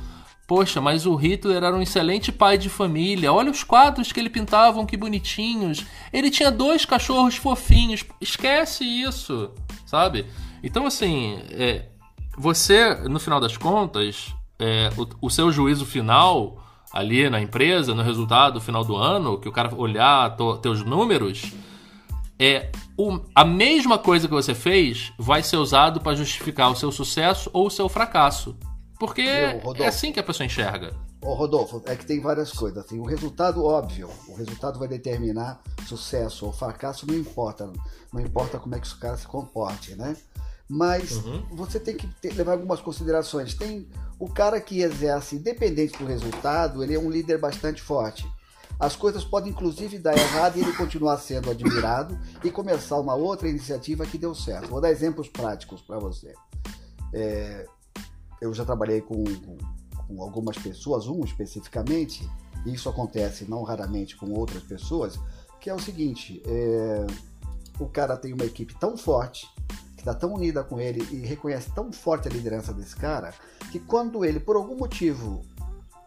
[SPEAKER 1] poxa, mas o Hitler era um excelente pai de família. Olha os quadros que ele pintavam, que bonitinhos. Ele tinha dois cachorros fofinhos. Esquece isso, sabe? Então, assim, é, você, no final das contas, é, o, o, seu juízo final ali na empresa, no resultado final do ano, que o cara olhar to, teus números, é o, a mesma coisa que você fez vai ser usado para justificar o seu sucesso ou o seu fracasso. Porque é assim que a pessoa enxerga.
[SPEAKER 4] Ô, Rodolfo, é que tem várias coisas. Assim, o resultado óbvio, o resultado vai determinar sucesso ou fracasso, não importa. Não importa como é que o cara se comporte, né? Mas uhum. você tem que ter, levar algumas considerações. Tem o cara que exerce, independente do resultado, ele é um líder bastante forte. As coisas podem inclusive dar errado e ele continuar sendo admirado e começar uma outra iniciativa que deu certo. Vou dar exemplos práticos para você. É, eu já trabalhei com, com, algumas pessoas, um especificamente, e isso acontece não raramente com outras pessoas, que é o seguinte: é, o cara tem uma equipe tão forte está tão unida com ele e reconhece tão forte a liderança desse cara, que quando ele, por algum motivo,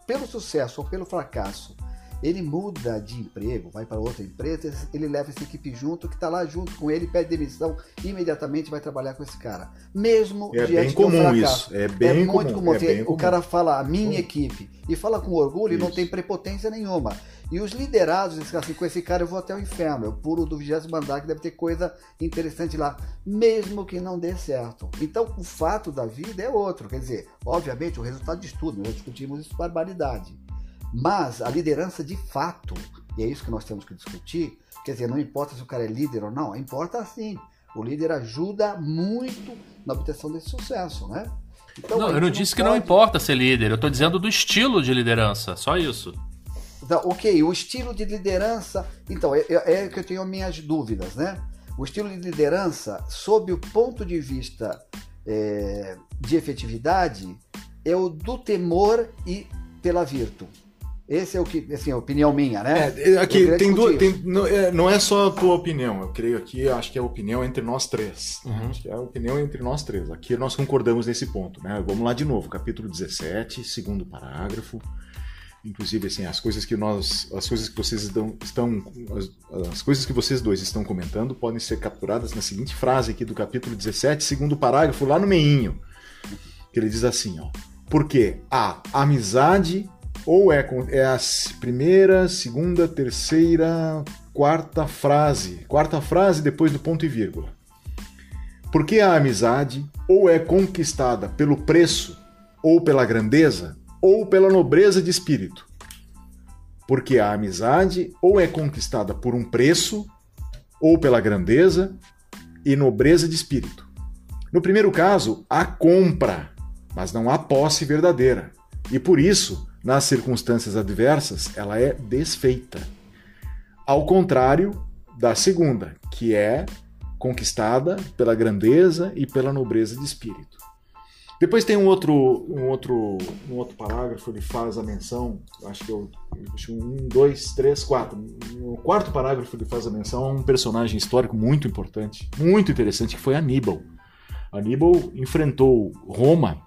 [SPEAKER 4] pelo sucesso ou pelo fracasso, ele muda de emprego, vai para outra empresa, ele leva essa equipe junto, que está lá junto com ele, pede demissão, imediatamente vai trabalhar com esse cara. Mesmo
[SPEAKER 3] é bem comum isso. É bem é muito comum.
[SPEAKER 4] É bem o comum. cara fala a minha equipe e fala com orgulho isso. e não tem prepotência nenhuma. E os liderados dizem assim, com esse cara eu vou até o inferno, eu pulo do vigésimo andar que deve ter coisa interessante lá, mesmo que não dê certo. Então o fato da vida é outro, quer dizer, obviamente o resultado de estudo, nós discutimos isso barbaridade. Mas a liderança de fato, e é isso que nós temos que discutir, quer dizer, não importa se o cara é líder ou não, importa sim. O líder ajuda muito na obtenção desse sucesso, né?
[SPEAKER 1] Então, não, eu não disse não que pode... não importa ser líder, eu estou dizendo do estilo de liderança, só isso.
[SPEAKER 4] Então, ok, o estilo de liderança. Então, é, é, é que eu tenho minhas dúvidas, né? O estilo de liderança, sob o ponto de vista é, de efetividade, é o do temor e pela virtude. Esse é o que, assim, a opinião minha, né?
[SPEAKER 3] É, é aqui tem duas, tem, não, é, não, é, só a tua opinião, eu creio aqui, acho que é a opinião entre nós três. Uhum. Acho que é a opinião entre nós três. Aqui nós concordamos nesse ponto, né? Vamos lá de novo, capítulo 17, segundo parágrafo. Inclusive, assim, as coisas que nós, as coisas que vocês estão, estão as, as coisas que vocês dois estão comentando podem ser capturadas na seguinte frase aqui do capítulo 17, segundo parágrafo, lá no meinho, que ele diz assim, ó: porque a amizade ou é, é a primeira, segunda, terceira, quarta frase. Quarta frase depois do ponto e vírgula. Porque a amizade ou é conquistada pelo preço, ou pela grandeza, ou pela nobreza de espírito. Porque a amizade ou é conquistada por um preço, ou pela grandeza e nobreza de espírito. No primeiro caso, há compra, mas não há posse verdadeira. E por isso, nas circunstâncias adversas, ela é desfeita. Ao contrário da segunda, que é conquistada pela grandeza e pela nobreza de espírito. Depois tem um outro, um outro, um outro parágrafo, ele faz a menção, acho que eu, um, dois, três, quatro. No quarto parágrafo ele faz a menção a um personagem histórico muito importante, muito interessante, que foi Aníbal. Aníbal enfrentou Roma,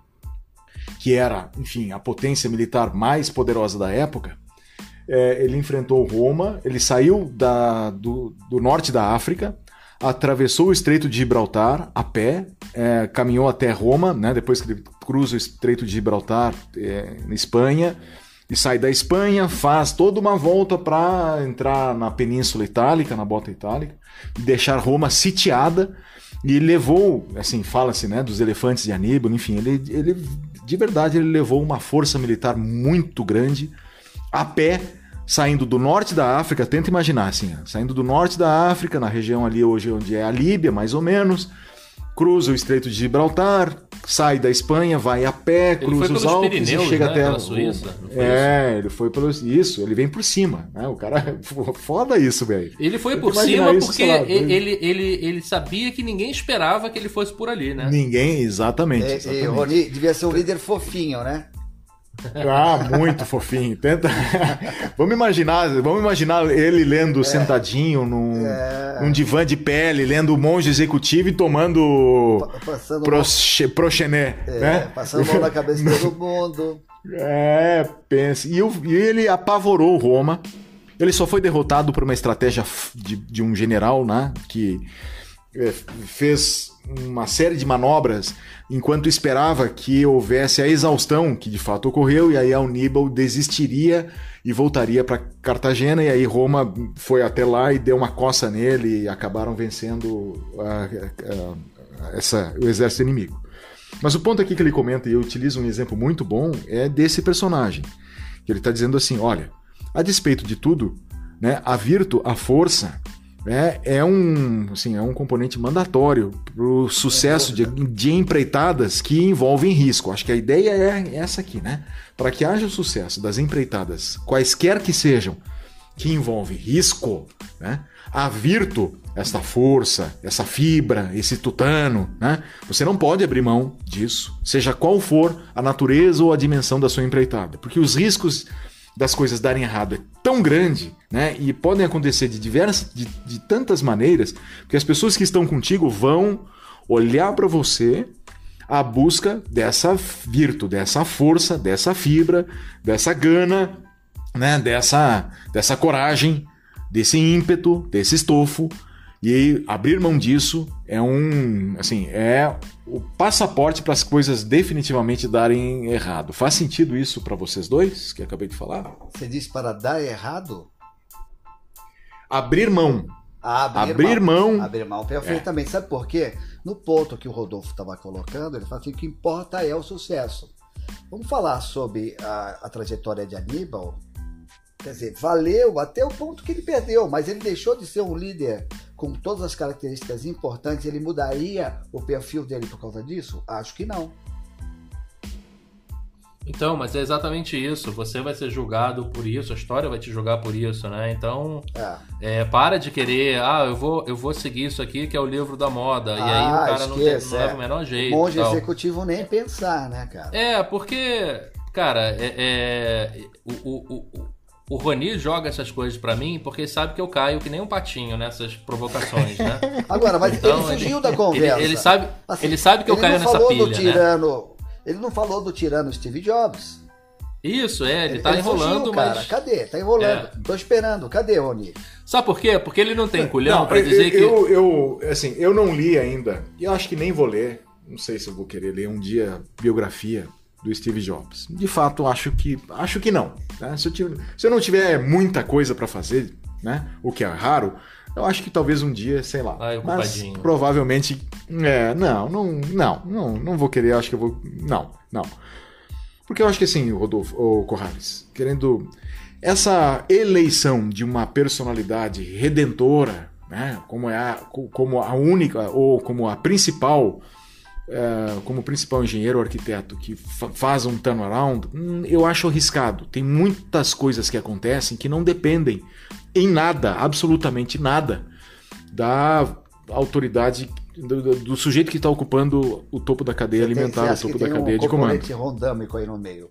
[SPEAKER 3] que era, enfim, a potência militar mais poderosa da época. É, ele enfrentou Roma, ele saiu da, do, do norte da África, atravessou o Estreito de Gibraltar a pé, é, caminhou até Roma, né, depois que ele cruza o Estreito de Gibraltar é, na Espanha, e sai da Espanha, faz toda uma volta para entrar na Península Itálica, na Bota Itálica, e deixar Roma sitiada. E levou, assim, fala-se, né, dos elefantes de Aníbal, enfim, ele, ele de verdade ele levou uma força militar muito grande a pé saindo do norte da África, tenta imaginar assim, saindo do norte da África, na região ali hoje onde é a Líbia, mais ou menos, cruza o Estreito de Gibraltar, sai da Espanha, vai a pé, cruza os Alpes Pirineus, e chega né? até a
[SPEAKER 1] Suíça.
[SPEAKER 3] É, ele foi pelo isso, ele vem por cima, né? O cara foda isso, velho.
[SPEAKER 1] Ele foi por cima isso, porque lá, ele, ele, ele, ele sabia que ninguém esperava que ele fosse por ali, né?
[SPEAKER 3] Ninguém, exatamente. É, exatamente.
[SPEAKER 4] E, Rony devia ser um líder fofinho, né?
[SPEAKER 3] Ah, muito fofinho. Tenta. vamos imaginar, vamos imaginar ele lendo é. sentadinho num, é. num, divã de pele, lendo o monge executivo e tomando passando proche, prochené, é, né?
[SPEAKER 4] Passando mão na cabeça de todo mundo.
[SPEAKER 3] É, pensa. E, e, ele apavorou Roma. Ele só foi derrotado por uma estratégia de, de um general, né? Que fez uma série de manobras enquanto esperava que houvesse a exaustão, que de fato ocorreu, e aí Aníbal desistiria e voltaria para Cartagena, e aí Roma foi até lá e deu uma coça nele e acabaram vencendo a, a, a, essa, o exército inimigo. Mas o ponto aqui que ele comenta, e eu utilizo um exemplo muito bom, é desse personagem. Que ele está dizendo assim: olha, a despeito de tudo, né, a virtu, a força, é, é, um, assim, é um componente mandatório para o sucesso de, de empreitadas que envolvem risco. Acho que a ideia é essa aqui, né? Para que haja o sucesso das empreitadas, quaisquer que sejam, que envolve risco, né? A esta força, essa fibra, esse tutano, né? Você não pode abrir mão disso, seja qual for a natureza ou a dimensão da sua empreitada, porque os riscos das coisas darem errado é tão grande, né? E podem acontecer de diversas, de, de tantas maneiras, que as pessoas que estão contigo vão olhar para você à busca dessa virtude, dessa força, dessa fibra, dessa gana, né? Dessa, dessa coragem, desse ímpeto, desse estofo e abrir mão disso é um, assim, é o passaporte para as coisas definitivamente darem errado. Faz sentido isso para vocês dois, que acabei de falar?
[SPEAKER 4] Você disse para dar errado?
[SPEAKER 3] Abrir mão.
[SPEAKER 4] Ah, abrir, abrir mão. mão. Abrir mão, perfeitamente. É. Sabe por quê? No ponto que o Rodolfo estava colocando, ele fala assim: o que importa é o sucesso. Vamos falar sobre a, a trajetória de Aníbal. Quer dizer, valeu até o ponto que ele perdeu, mas ele deixou de ser um líder com todas as características importantes, ele mudaria o perfil dele por causa disso? Acho que não.
[SPEAKER 1] Então, mas é exatamente isso. Você vai ser julgado por isso, a história vai te julgar por isso, né? Então, é. É, para de querer, ah, eu vou, eu vou seguir isso aqui que é o livro da moda. Ah, e aí o ah, cara esquece, não, tem, não leva o menor jeito.
[SPEAKER 4] Monge executivo nem pensar, né, cara?
[SPEAKER 1] É, porque, cara, é, é o, o, o o Rony joga essas coisas para mim porque sabe que eu caio que nem um patinho nessas provocações, né?
[SPEAKER 4] Agora, mas então, ele fugiu ele, da conversa.
[SPEAKER 1] Ele, ele sabe, assim, ele sabe que eu caio nessa pilha, do
[SPEAKER 4] né? tirano, né? Ele não falou do tirano Steve Jobs.
[SPEAKER 1] Isso, é, ele, ele tá ele enrolando, fugiu, mas. Cara,
[SPEAKER 4] cadê? Tá enrolando. É. Tô esperando. Cadê, Rony?
[SPEAKER 1] Sabe por quê? Porque ele não tem culhão para dizer
[SPEAKER 3] eu,
[SPEAKER 1] que.
[SPEAKER 3] Eu, eu, assim, eu não li ainda. E eu acho que nem vou ler. Não sei se eu vou querer ler um dia biografia do Steve Jobs. De fato, acho que acho que não. Né? Se, eu tiver, se, eu não tiver muita coisa para fazer, né? O que é raro, eu acho que talvez um dia, sei lá.
[SPEAKER 1] Ai,
[SPEAKER 3] mas provavelmente, é, não, não, não, não, não vou querer. Acho que eu vou, não, não. Porque eu acho que assim, Rodolfo, ou Corrales, querendo essa eleição de uma personalidade redentora, né? Como é a, como a única ou como a principal é, como principal engenheiro ou arquiteto que fa faz um turnaround, hum, eu acho arriscado. Tem muitas coisas que acontecem que não dependem em nada, absolutamente nada, da autoridade do, do, do sujeito que está ocupando o topo da cadeia
[SPEAKER 4] Você tem-
[SPEAKER 3] alimentar,
[SPEAKER 4] você
[SPEAKER 3] o topo da
[SPEAKER 4] tem
[SPEAKER 3] cadeia
[SPEAKER 4] um
[SPEAKER 3] de comando.
[SPEAKER 4] rondâmico aí no meio.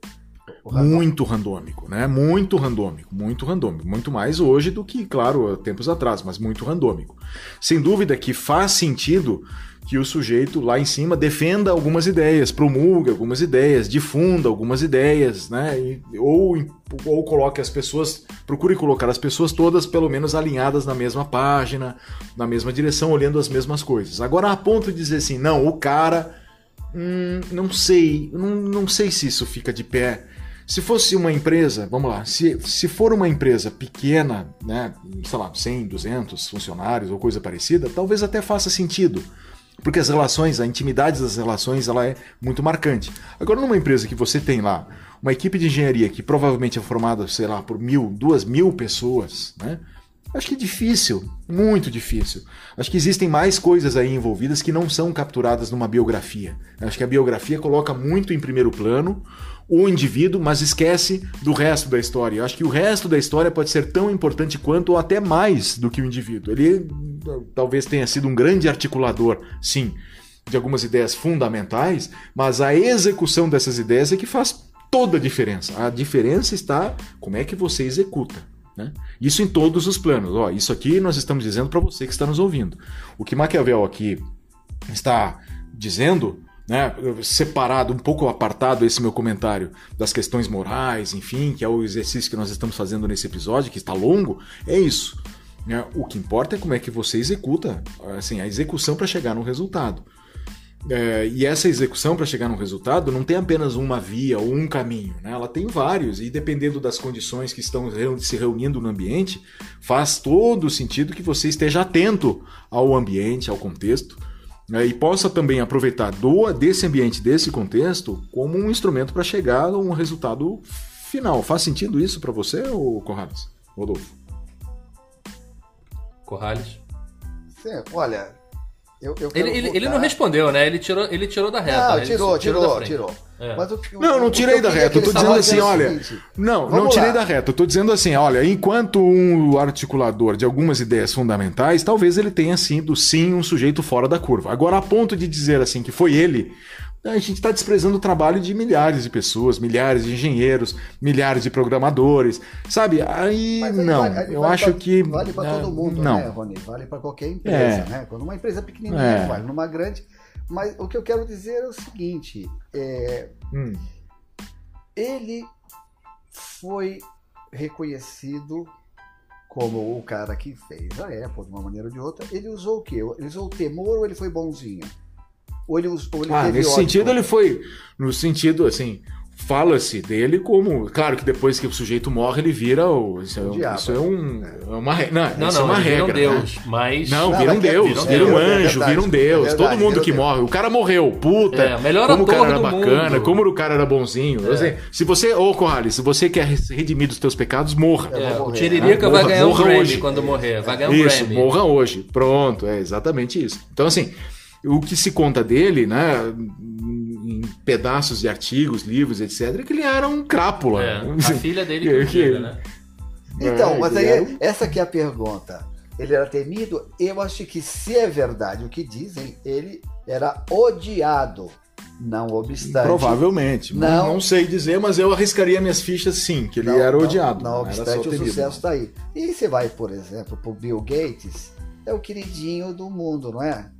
[SPEAKER 4] O random-
[SPEAKER 3] Muito randômico, né? Muito randômico, muito randômico. Muito mais hoje do que, claro, tempos atrás, mas muito randômico. Sem dúvida que faz sentido que o sujeito lá em cima defenda algumas ideias, promulgue algumas ideias, difunda algumas ideias, né? E- ou, ou coloque as pessoas, procure colocar as pessoas todas pelo menos alinhadas na mesma página, na mesma direção, olhando as mesmas coisas. Agora, a ponto de dizer assim, não, o cara Hum, não sei, não, não sei se isso fica de pé. Se fosse uma empresa, vamos lá, se, se for uma empresa pequena, né, sei lá, 100, 200 funcionários ou coisa parecida, talvez até faça sentido. Porque as relações, a intimidade das relações, ela é muito marcante. Agora, numa empresa que você tem lá uma equipe de engenharia que provavelmente é formada, sei lá, por mil, duas mil pessoas, né? Acho que é difícil, muito difícil. Acho que existem mais coisas aí envolvidas que não são capturadas numa biografia. Acho que a biografia coloca muito em primeiro plano o indivíduo, mas esquece do resto da história. Acho que o resto da história pode ser tão importante quanto ou até mais do que o indivíduo. Ele eh, talvez tenha sido um grande articulador, sim, de algumas ideias fundamentais, mas a execução dessas ideias é que faz toda a diferença. A diferença está como é que você executa. Né? Isso em todos os planos. Ó, isso aqui nós estamos dizendo para você que está nos ouvindo. O que Maquiavel aqui está dizendo, né, separado, um pouco apartado esse meu comentário das questões morais, enfim, que é o exercício que nós estamos fazendo nesse episódio, que está longo, é isso. né? O que importa é como é que você executa, assim, a execução para chegar no resultado. É, e essa execução para chegar no resultado não tem apenas uma via ou um caminho, né? ela tem vários, e dependendo das condições que estão se reunindo no ambiente, faz todo o sentido que você esteja atento ao ambiente, ao contexto, né? e possa também aproveitar do, desse ambiente, desse contexto, como um instrumento para chegar a um resultado final. Faz sentido isso para você, ou Corrales? Rodolfo?
[SPEAKER 1] Corrales.
[SPEAKER 4] Olha, eu, eu
[SPEAKER 1] Ele, ele, ele não respondeu, né? Ele tirou, ele tirou da reta.
[SPEAKER 4] Não,
[SPEAKER 1] ele
[SPEAKER 4] tirou,
[SPEAKER 1] tirou
[SPEAKER 4] tirou.
[SPEAKER 1] É.
[SPEAKER 4] O-
[SPEAKER 3] Não, não tirei da reta. Eu tô dizendo assim,
[SPEAKER 4] é o
[SPEAKER 3] olha.
[SPEAKER 4] seguinte,
[SPEAKER 3] Não, não tirei
[SPEAKER 4] lá.
[SPEAKER 3] da reta. Eu tô dizendo assim, olha, enquanto um articulador de algumas ideias fundamentais, talvez ele tenha sido sim um sujeito fora da curva. Agora, a ponto de dizer assim que foi ele, a gente está desprezando o trabalho de milhares de pessoas, milhares de engenheiros, milhares de programadores, sabe? Aí
[SPEAKER 4] aí
[SPEAKER 3] não,
[SPEAKER 4] vale-
[SPEAKER 3] eu
[SPEAKER 4] vale
[SPEAKER 3] acho
[SPEAKER 4] pra-
[SPEAKER 3] que
[SPEAKER 4] Vale para
[SPEAKER 3] é,
[SPEAKER 4] todo mundo,
[SPEAKER 3] não.
[SPEAKER 4] né, Rony? Vale para qualquer empresa,
[SPEAKER 3] É.
[SPEAKER 4] né? Quando uma empresa pequenininha,
[SPEAKER 3] É.
[SPEAKER 4] vale numa grande. Mas o que eu quero dizer é o seguinte: é,
[SPEAKER 3] Hum,
[SPEAKER 4] ele foi reconhecido como o cara que fez a Apple de uma maneira ou de outra. Ele usou o quê? Ele usou o temor ou ele foi bonzinho? Ou ele, ou ele
[SPEAKER 3] Ah,
[SPEAKER 4] teve
[SPEAKER 3] nesse
[SPEAKER 4] ódio?
[SPEAKER 3] sentido ele foi. No sentido, assim, fala-se dele como. Claro que depois que o sujeito morre, ele vira o. Isso é,
[SPEAKER 4] O
[SPEAKER 3] um-
[SPEAKER 4] diabo.
[SPEAKER 3] isso é um. É uma, re- não,
[SPEAKER 1] Não,
[SPEAKER 3] isso é
[SPEAKER 1] não,
[SPEAKER 3] uma
[SPEAKER 1] ele vira um
[SPEAKER 3] regra. né?
[SPEAKER 1] deus, mas...
[SPEAKER 3] Não, vira um
[SPEAKER 4] que-
[SPEAKER 3] deus,
[SPEAKER 1] vira um
[SPEAKER 3] vira um
[SPEAKER 1] deus,
[SPEAKER 4] é
[SPEAKER 3] anjo, vira um
[SPEAKER 4] é
[SPEAKER 3] deus.
[SPEAKER 4] verdade,
[SPEAKER 3] Todo mundo
[SPEAKER 4] um
[SPEAKER 3] que
[SPEAKER 4] deus.
[SPEAKER 3] morre. O cara morreu, puta.
[SPEAKER 1] É, melhor
[SPEAKER 3] como o cara era bacana,
[SPEAKER 1] mundo.
[SPEAKER 3] como o cara era bonzinho.
[SPEAKER 1] É.
[SPEAKER 3] Assim, se você, ô Corrales, se você quer se redimir dos teus pecados, morra.
[SPEAKER 1] É, o. Tiririca
[SPEAKER 3] Ah,
[SPEAKER 1] vai
[SPEAKER 3] morra-
[SPEAKER 1] ganhar um
[SPEAKER 3] morra
[SPEAKER 1] Grammy
[SPEAKER 3] hoje.
[SPEAKER 1] quando morrer. Vai ganhar um
[SPEAKER 3] Isso,
[SPEAKER 1] Grammy.
[SPEAKER 3] morra hoje. Pronto, é exatamente isso. Então, assim, o que se conta dele, né, em pedaços de artigos, livros, etc., é que ele era um crápula.
[SPEAKER 1] É, a filha dele que,
[SPEAKER 3] Que-
[SPEAKER 1] né?
[SPEAKER 4] Então,
[SPEAKER 3] É,
[SPEAKER 4] mas
[SPEAKER 3] ele
[SPEAKER 4] aí,
[SPEAKER 3] era
[SPEAKER 4] essa que é a pergunta. Ele era temido? Eu acho que se é verdade o que dizem, ele era odiado. Não obstante.
[SPEAKER 3] Provavelmente. Não,
[SPEAKER 4] Não.
[SPEAKER 3] não sei dizer, mas eu arriscaria minhas fichas sim, que ele
[SPEAKER 4] Não,
[SPEAKER 3] era
[SPEAKER 4] não,
[SPEAKER 3] odiado.
[SPEAKER 4] Não,
[SPEAKER 3] só
[SPEAKER 4] obstante, o
[SPEAKER 3] temido.
[SPEAKER 4] sucesso está aí. E você vai, por exemplo, pro Bill Gates, é o queridinho do mundo, não é?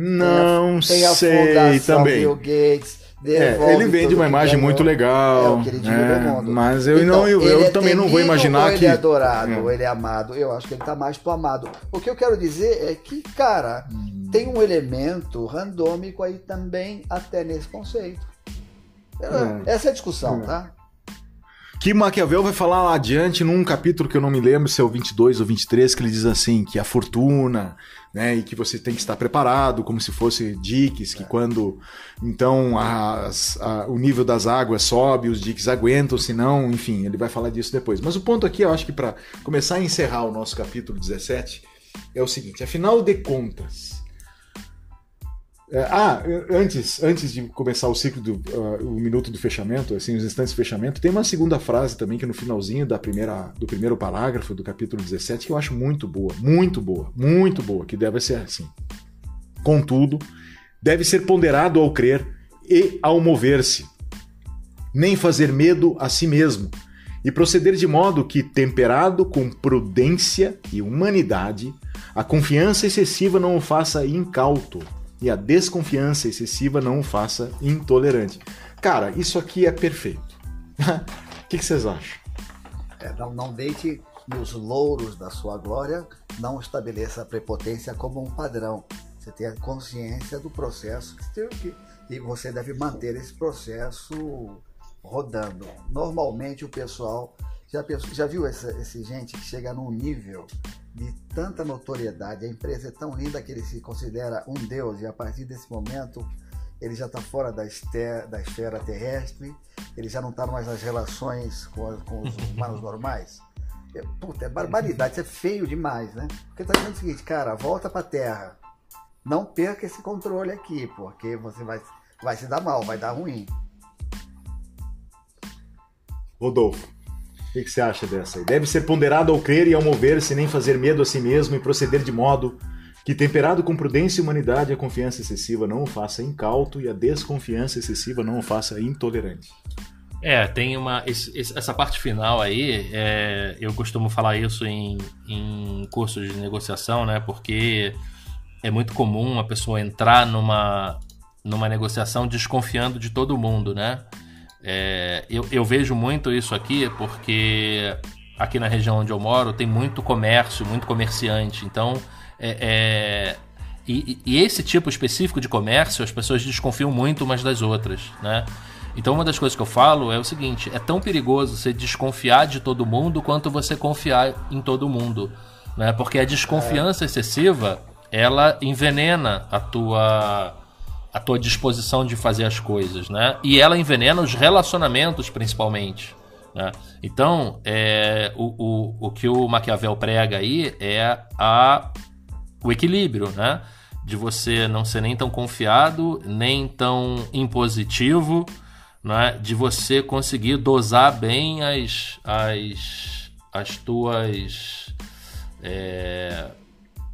[SPEAKER 3] Não
[SPEAKER 4] Tem a
[SPEAKER 3] sei
[SPEAKER 4] fundação
[SPEAKER 3] também.
[SPEAKER 4] Bill Gates.
[SPEAKER 3] É, ele vende uma imagem
[SPEAKER 4] ganhou.
[SPEAKER 3] muito legal.
[SPEAKER 4] É do mundo.
[SPEAKER 3] Mas eu,
[SPEAKER 4] Então,
[SPEAKER 3] não, eu,
[SPEAKER 4] ele
[SPEAKER 3] eu
[SPEAKER 4] é
[SPEAKER 3] também não vou imaginar
[SPEAKER 4] ou
[SPEAKER 3] que.
[SPEAKER 4] Ele é adorado,
[SPEAKER 3] É.
[SPEAKER 4] ele é amado. Eu acho que ele tá mais pro amado. O que eu quero dizer é que, cara,
[SPEAKER 3] Hum.
[SPEAKER 4] tem um elemento randômico aí também, até nesse conceito.
[SPEAKER 3] É.
[SPEAKER 4] Essa é a discussão,
[SPEAKER 3] É.
[SPEAKER 4] tá?
[SPEAKER 3] Que Maquiavel vai falar lá adiante num capítulo que eu não me lembro se é o 22 ou 23, que ele diz assim, que a fortuna, né, e que você tem que estar preparado, como se fosse diques, que quando então as- a- o nível das águas sobe, os diques aguentam, senão, enfim, ele vai falar disso depois. Mas o ponto aqui, eu acho que para começar a encerrar o nosso capítulo 17, é o seguinte, afinal de contas, É, ah, antes, antes de começar o ciclo do uh, o minuto do fechamento, assim, os instantes de fechamento, tem uma segunda frase também que é no finalzinho da primeira, do primeiro parágrafo do capítulo 17 que eu acho muito boa, muito boa, muito boa, que deve ser assim. Contudo, deve ser ponderado ao crer e ao mover-se, nem fazer medo a si mesmo, e proceder de modo que, temperado com prudência e humanidade, a confiança excessiva não o faça incauto e a desconfiança excessiva não o faça intolerante. Cara, isso aqui é perfeito. O que, vocês acham?
[SPEAKER 4] É, não, não deite nos louros da sua glória, não estabeleça a prepotência como um padrão. Você tem a consciência do processo que, e você deve manter esse processo rodando. Normalmente o pessoal já, já viu essa, esse gente que chega num nível de tanta notoriedade, a empresa é tão linda que ele se considera um deus e a partir desse momento ele já está fora da, esfera, da esfera terrestre, ele já não está mais nas relações com, com os humanos normais. É, puta, é barbaridade, isso é feio demais, né? Porque está dizendo o seguinte, cara, volta para a Terra, não perca esse controle aqui, porque você vai, vai se dar mal, vai dar ruim.
[SPEAKER 3] Rodolfo, o que, que, você acha dessa? Deve ser ponderado ao crer e ao mover-se, nem fazer medo a si mesmo e proceder de modo que, temperado com prudência e humanidade, a confiança excessiva não o faça incauto e a desconfiança excessiva não o faça intolerante.
[SPEAKER 1] É, tem uma. Essa parte final aí, é, eu costumo falar isso em, em cursos de negociação, né? Porque é muito comum a pessoa entrar numa, numa negociação desconfiando de todo mundo, né? É, eu, eu vejo muito isso aqui porque aqui na região onde eu moro tem muito comércio, muito comerciante. Então, é, é, e, e, esse tipo específico de comércio, as pessoas desconfiam muito umas das outras, né? Então, uma das coisas que eu falo é o seguinte: é tão perigoso você desconfiar de todo mundo quanto você confiar em todo mundo, né? Porque a desconfiança excessiva ela envenena a tua a tua disposição de fazer as coisas, né? E ela envenena os relacionamentos, principalmente. Né? Então, é, o, o, o que o Maquiavel prega aí é a, o equilíbrio, né? De você não ser nem tão confiado, nem tão impositivo, né? de você conseguir dosar bem as, as, as tuas. É,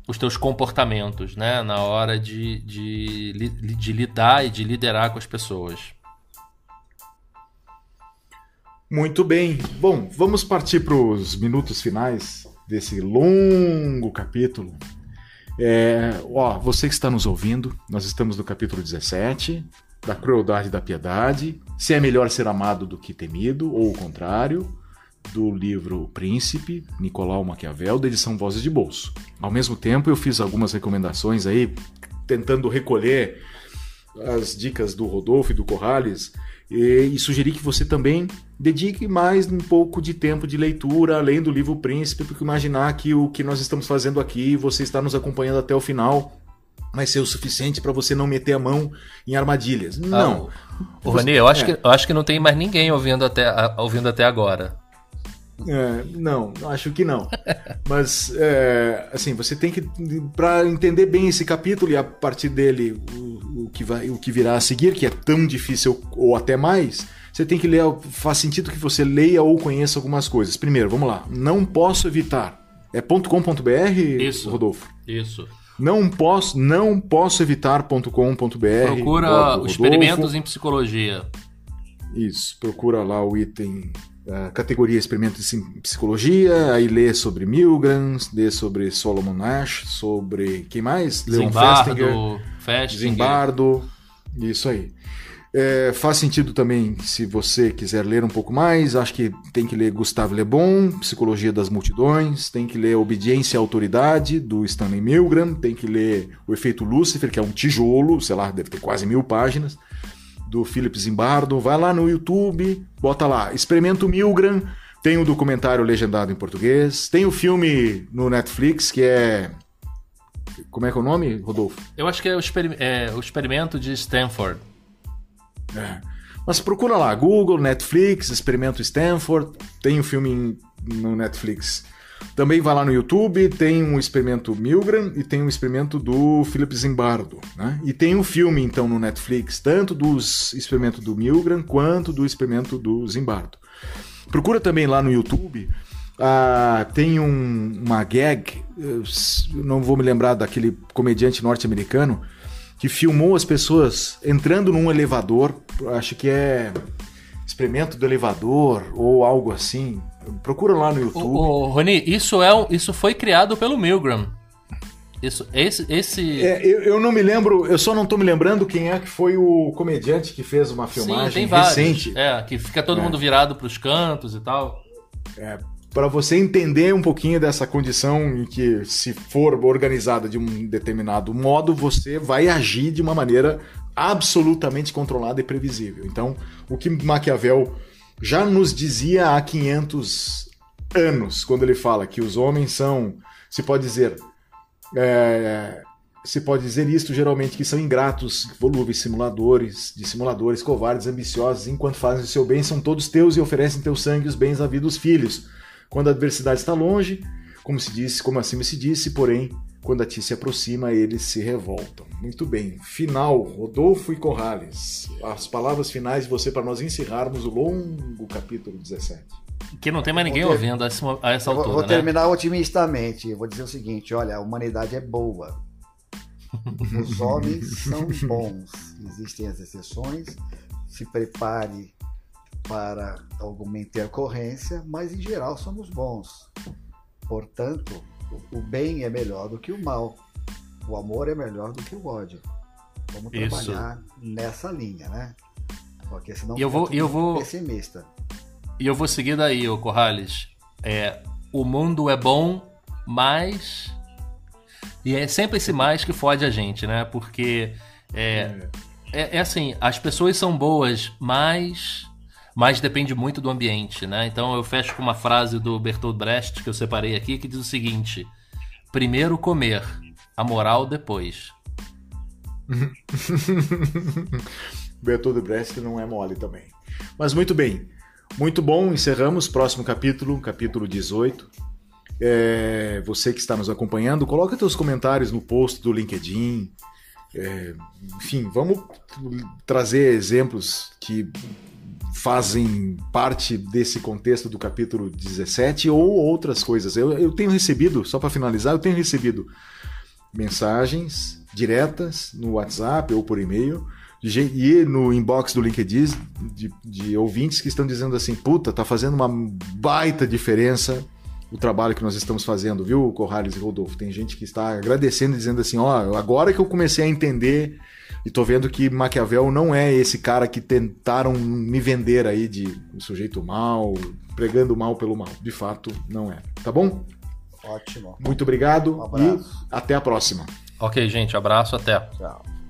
[SPEAKER 1] os teus comportamentos, né? Na hora de, de, de lidar e de liderar com as pessoas.
[SPEAKER 3] Muito bem. Bom, vamos partir para os minutos finais desse longo capítulo. É, ó, você que está nos ouvindo, nós estamos no capítulo 17, da crueldade e da piedade. Se é melhor ser amado do que temido, ou o contrário do livro Príncipe, Nicolau Maquiavel, da edição Vozes de Bolso. Ao mesmo tempo, eu fiz algumas recomendações aí, tentando recolher as dicas do Rodolfo e do Corrales, e, e sugeri que você também dedique mais um pouco de tempo de leitura, além do livro Príncipe, porque imaginar que o que nós estamos fazendo aqui, você está nos acompanhando até o final, vai ser o suficiente para você não meter a mão em armadilhas. Não.
[SPEAKER 1] Ah, o Rony, eu, acho é. que, eu acho que não tem mais ninguém ouvindo até, ouvindo até agora.
[SPEAKER 3] É, não, acho que não. Mas, é, assim, você tem que. Para entender bem esse capítulo e a partir dele o, o, que vai, o que virá a seguir, que é tão difícil ou até mais, você tem que ler. Faz sentido que você leia ou conheça algumas coisas. Primeiro, vamos lá. Não posso evitar. É .com.br,
[SPEAKER 1] Isso.
[SPEAKER 3] Rodolfo?
[SPEAKER 1] Isso.
[SPEAKER 3] Não posso, não posso evitar.com.br.
[SPEAKER 1] Procura experimentos em psicologia.
[SPEAKER 3] Isso, procura lá o item a categoria Experimentos em Psicologia, aí lê sobre Milgram, lê sobre Solomon Ash, sobre quem mais?
[SPEAKER 1] Leon Festinger, Festinger.
[SPEAKER 3] Zimbardo, isso aí. É, faz sentido também, se você quiser ler um pouco mais, acho que tem que ler Gustave Le Bon, Psicologia das Multidões, tem que ler Obediência e Autoridade, do Stanley Milgram, tem que ler O Efeito Lúcifer, que é um tijolo, sei lá, deve ter quase mil páginas do Philip Zimbardo. Vai lá no YouTube, bota lá, Experimento Milgram. Tem o documentário legendado em português. Tem o filme no Netflix que é. Como é que é o nome, Rodolfo?
[SPEAKER 1] Eu acho que é o, exper... é, o experimento de Stanford.
[SPEAKER 3] É. Mas procura lá, Google, Netflix, Experimento Stanford. Tem o filme no Netflix Também vai lá no YouTube, tem um experimento Milgram e tem um experimento do Philip Zimbardo. Né? E tem um filme, então, no Netflix, tanto dos experimentos do Milgram quanto do experimento do Zimbardo. Procura também lá no YouTube. Ah, tem um, uma gag, não vou me lembrar daquele comediante norte-americano, que filmou as pessoas entrando num elevador, acho que é experimento do elevador ou algo assim. Procura lá no YouTube.
[SPEAKER 1] Ô, Rony, isso, é um, isso foi criado pelo Milgram. Isso, esse. esse...
[SPEAKER 3] É, eu, eu, não me lembro, eu só não tô me lembrando quem é que foi o comediante que fez uma filmagem Sim, recente.
[SPEAKER 1] É, que fica todo é. mundo virado pros cantos e tal.
[SPEAKER 3] É, para você entender um pouquinho dessa condição em que, se for organizada de um determinado modo, você vai agir de uma maneira absolutamente controlada e previsível. Então, o que Maquiavel já nos dizia há 500 anos, quando ele fala que os homens são, se pode dizer, é, se pode dizer isto geralmente que são ingratos, volúveis, simuladores, dissimuladores, covardes, ambiciosos, enquanto fazem o seu bem, são todos teus e oferecem teu sangue os bens à vida dos filhos. Quando a adversidade está longe, como se disse, como acima se disse, porém, quando a ti se aproxima, eles se revoltam. Muito bem. Final, Rodolfo e Corrales. As palavras finais de você para nós encerrarmos o longo capítulo 17.
[SPEAKER 1] Que não tem mais ninguém ter... ouvindo a essa, a essa altura.
[SPEAKER 4] Vou,
[SPEAKER 1] né?
[SPEAKER 4] terminar otimistamente. Vou dizer o seguinte: olha, a humanidade é boa. Os homens são bons. Existem as exceções. Se prepare para alguma intercorrência, mas em geral somos bons. Portanto, o bem é melhor do que o mal. O amor é melhor do que o ódio. Vamos Isso. trabalhar nessa linha, né? Porque senão
[SPEAKER 1] eu vou, eu vou
[SPEAKER 4] pessimista.
[SPEAKER 1] E eu vou seguir daí, o Corrales. É, o mundo é bom, mas e é sempre esse mais que fode a gente, né? Porque é, é, é assim, as pessoas são boas, mas mas depende muito do ambiente, né? Então eu fecho com uma frase do Bertolt Brecht que eu separei aqui que diz o seguinte: primeiro comer, a moral depois.
[SPEAKER 3] Bertolt Brecht não é mole também. Mas muito bem. Muito bom, encerramos. Próximo capítulo, capítulo 18. É, você que está nos acompanhando, coloca seus comentários no post do LinkedIn. É, enfim, vamos trazer exemplos que fazem parte desse contexto do capítulo 17 ou outras coisas. Eu, eu tenho recebido, só para finalizar, eu tenho recebido mensagens diretas no WhatsApp ou por e-mail e no inbox do LinkedIn de, de, ouvintes que estão dizendo assim: puta, tá fazendo uma baita diferença o trabalho que nós estamos fazendo, viu, Corrales e Rodolfo? Tem gente que está agradecendo, dizendo assim: ó, agora que eu comecei a entender e tô vendo que Maquiavel não é esse cara que tentaram me vender aí de um sujeito mal, pregando mal pelo mal. De fato, não é. Tá bom?
[SPEAKER 4] Ótimo.
[SPEAKER 3] Muito obrigado um e até a próxima.
[SPEAKER 1] Ok, gente. Abraço, até.
[SPEAKER 4] Tchau.